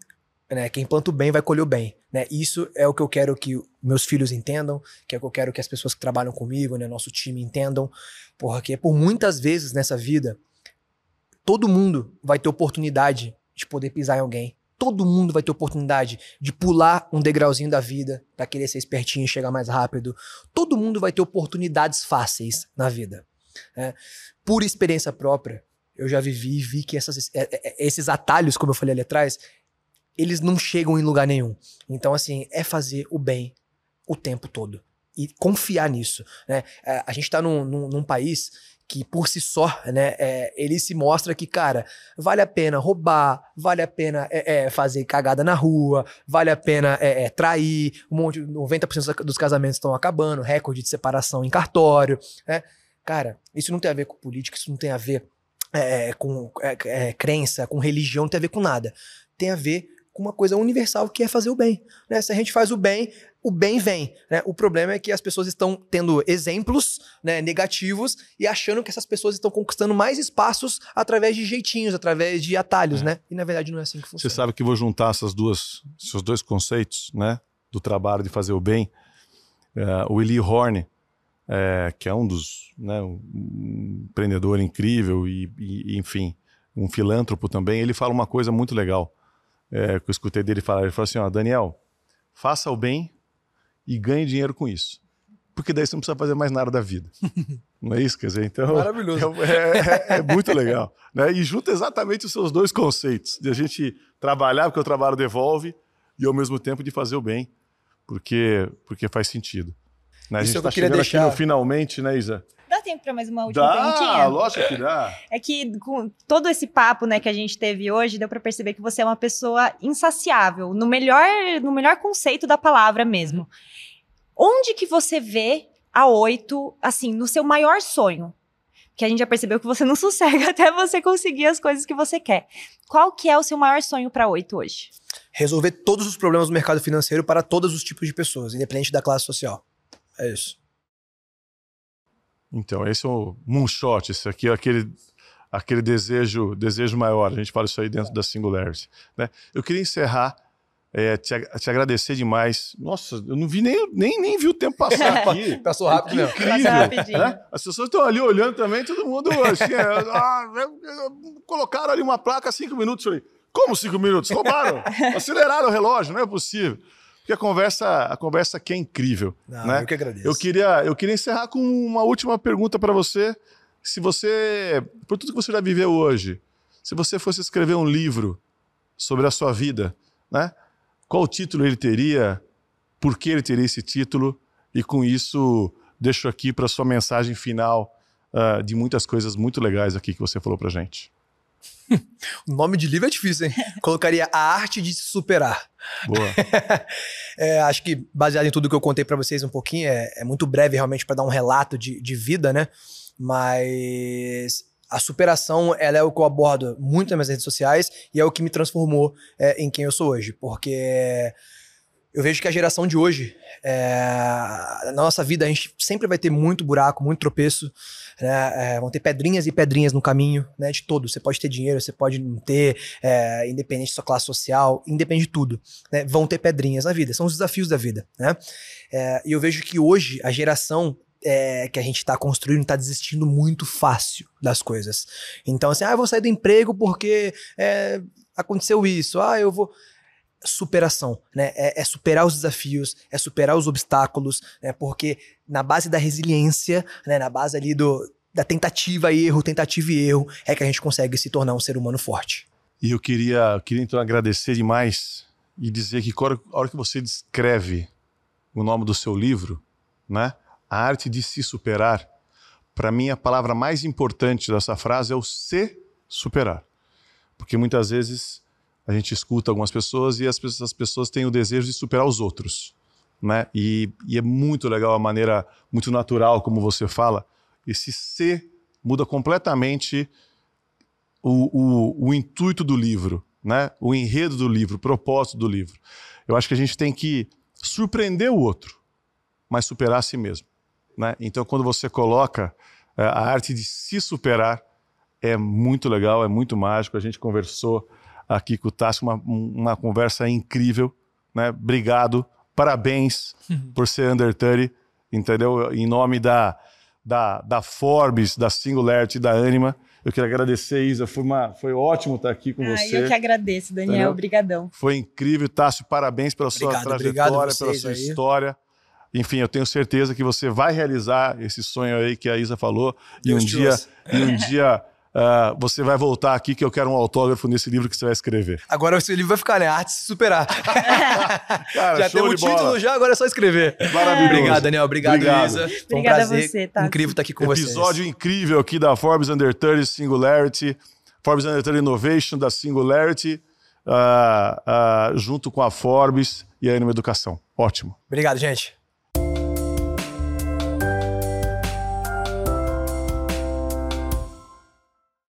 né? Quem planta o bem vai colher o bem, né? Isso é o que eu quero que meus filhos entendam, que é o que eu quero que as pessoas que trabalham comigo, né, nosso time entendam, porque por muitas vezes nessa vida todo mundo vai ter oportunidade de poder pisar em alguém. Todo mundo vai ter oportunidade de pular um degrauzinho da vida para querer ser espertinho e chegar mais rápido. Todo mundo vai ter oportunidades fáceis na vida. É, por experiência própria, eu já vivi e vi que essas, é, é, esses atalhos, como eu falei ali atrás, eles não chegam em lugar nenhum. Então, assim, é fazer o bem o tempo todo. E confiar nisso. Né? A gente está num, num, num país que por si só, né, é, ele se mostra que, cara, vale a pena roubar, vale a pena é, é, fazer cagada na rua, vale a pena é, é trair, um monte, 90% dos casamentos estão acabando, recorde de separação em cartório, né? Cara, isso não tem a ver com política, isso não tem a ver é, com é, é, crença, com religião, não tem a ver com nada. Tem a ver com uma coisa universal que é fazer o bem. Né? Se a gente faz o bem, o bem vem. Né? O problema é que as pessoas estão tendo exemplos né, negativos e achando que essas pessoas estão conquistando mais espaços através de jeitinhos, através de atalhos, é. né? E na verdade não é assim que funciona. Você sabe que vou juntar essas duas, esses dois conceitos, né? Do trabalho de fazer o bem. Uh, o Eli Horn, é, que é um dos, né, um empreendedor incrível e, e, enfim, um filântropo também, ele fala uma coisa muito legal é, que eu escutei dele falar. Ele falou assim: ó, Daniel, faça o bem e ganhe dinheiro com isso. Porque daí você não precisa fazer mais nada da vida. Não é isso? Quer dizer, então. Maravilhoso. É, é, é, muito legal. Né? E junta exatamente os seus dois conceitos: de a gente trabalhar, porque o trabalho devolve, e ao mesmo tempo de fazer o bem, porque, porque faz sentido. Né? A gente está chegando deixar... aqui no finalmente, né, Isa? Dá tempo para mais uma última dá, perguntinha? lógico que dá. É que com todo esse papo né, que a gente teve hoje, deu para perceber que você é uma pessoa insaciável, no melhor, no melhor conceito da palavra mesmo. Onde que você vê a oito, assim, no seu maior sonho? Que a gente já percebeu que você não sossega até você conseguir as coisas que você quer. Qual que é o seu maior sonho para oito hoje? Resolver todos os problemas do mercado financeiro para todos os tipos de pessoas, independente da classe social. É isso. Então, esse é o moonshot, esse aqui é aquele, aquele desejo, desejo maior. A gente fala isso aí dentro da Singularity. Né? Eu queria encerrar, é, te, te, agradecer demais. Nossa, eu não vi nem, nem, nem vi o tempo passar aqui. Passou rápido, né? Incrível. Né? As pessoas estão ali olhando também, todo mundo assim, é, ah, colocaram ali uma placa cinco minutos. Eu falei, como cinco minutos? Roubaram, aceleraram o relógio, não é possível porque a conversa, a conversa aqui é incrível. Não, né? Eu que agradeço. Eu queria, eu queria encerrar com uma última pergunta para você. Se você, por tudo que você já viveu hoje, se você fosse escrever um livro sobre a sua vida, né? Qual título ele teria? Por que ele teria esse título? E com isso, deixo aqui para sua mensagem final uh, de muitas coisas muito legais aqui que você falou para gente. o nome de livro é difícil, hein? Colocaria A Arte de Se Superar. Boa. é, acho que, baseado em tudo que eu contei para vocês um pouquinho, é, é muito breve realmente para dar um relato de, de vida, né? Mas a superação ela é o que eu abordo muito nas minhas redes sociais e é o que me transformou é, em quem eu sou hoje. Porque eu vejo que a geração de hoje, é, na nossa vida, a gente sempre vai ter muito buraco, muito tropeço, né? É, vão ter pedrinhas e pedrinhas no caminho, né? De todo. Você pode ter dinheiro, você pode não ter, é, independente da sua classe social, independente de tudo. Né? Vão ter pedrinhas na vida, são os desafios da vida, né? É, e eu vejo que hoje a geração é, que a gente está construindo está desistindo muito fácil das coisas. Então, assim, ah, eu vou sair do emprego porque é, aconteceu isso. Ah, eu vou superação, né? É, é, superar os desafios, é superar os obstáculos, né? Porque na base da resiliência, né? Na base ali do, da tentativa e erro, tentativa e erro, é que a gente consegue se tornar um ser humano forte. E eu queria, queria então agradecer demais e dizer que a hora que você descreve o nome do seu livro, né? A arte de se superar, para mim a palavra mais importante dessa frase é o se superar. Porque muitas vezes a gente escuta algumas pessoas e as pessoas, as pessoas têm o desejo de superar os outros. Né? E, e, é muito legal a maneira muito natural como você fala. Esse ser muda completamente o, o, o, intuito do livro, né? o enredo do livro, o propósito do livro. Eu acho que a gente tem que surpreender o outro, mas superar a si mesmo. Né? Então, quando você coloca é, a arte de se superar, é muito legal, é muito mágico. A gente conversou aqui com o Tássio, uma, uma conversa incrível, né? Obrigado, parabéns por ser Under 30, entendeu? Em nome da, da, da Forbes, da Singularity, da Anima, eu quero agradecer, Isa. Foi, uma, foi ótimo estar aqui com ah, você. Eu que agradeço, Daniel. Obrigadão. Foi incrível. Tássio, parabéns pela sua obrigado, trajetória, obrigado pela sua aí. história. Enfim, eu tenho certeza que você vai realizar esse sonho aí que a Isa falou. Deus e um dia, e um dia Uh, você vai voltar aqui que eu quero um autógrafo nesse livro que você vai escrever. Agora esse livro vai ficar, né? Arte se superar. Cara, já tem o um título, já, agora é só escrever. Maravilhoso. Obrigado, Daniel. Obrigado, Obrigado. Isa. Foi um Obrigada prazer você, tá? incrível estar aqui com Episódio vocês. Episódio incrível aqui da Forbes Under 30 Singularity, Forbes Under 30 Innovation da Singularity, uh, uh, junto com a Forbes e a Anima Educação. Ótimo. Obrigado, gente.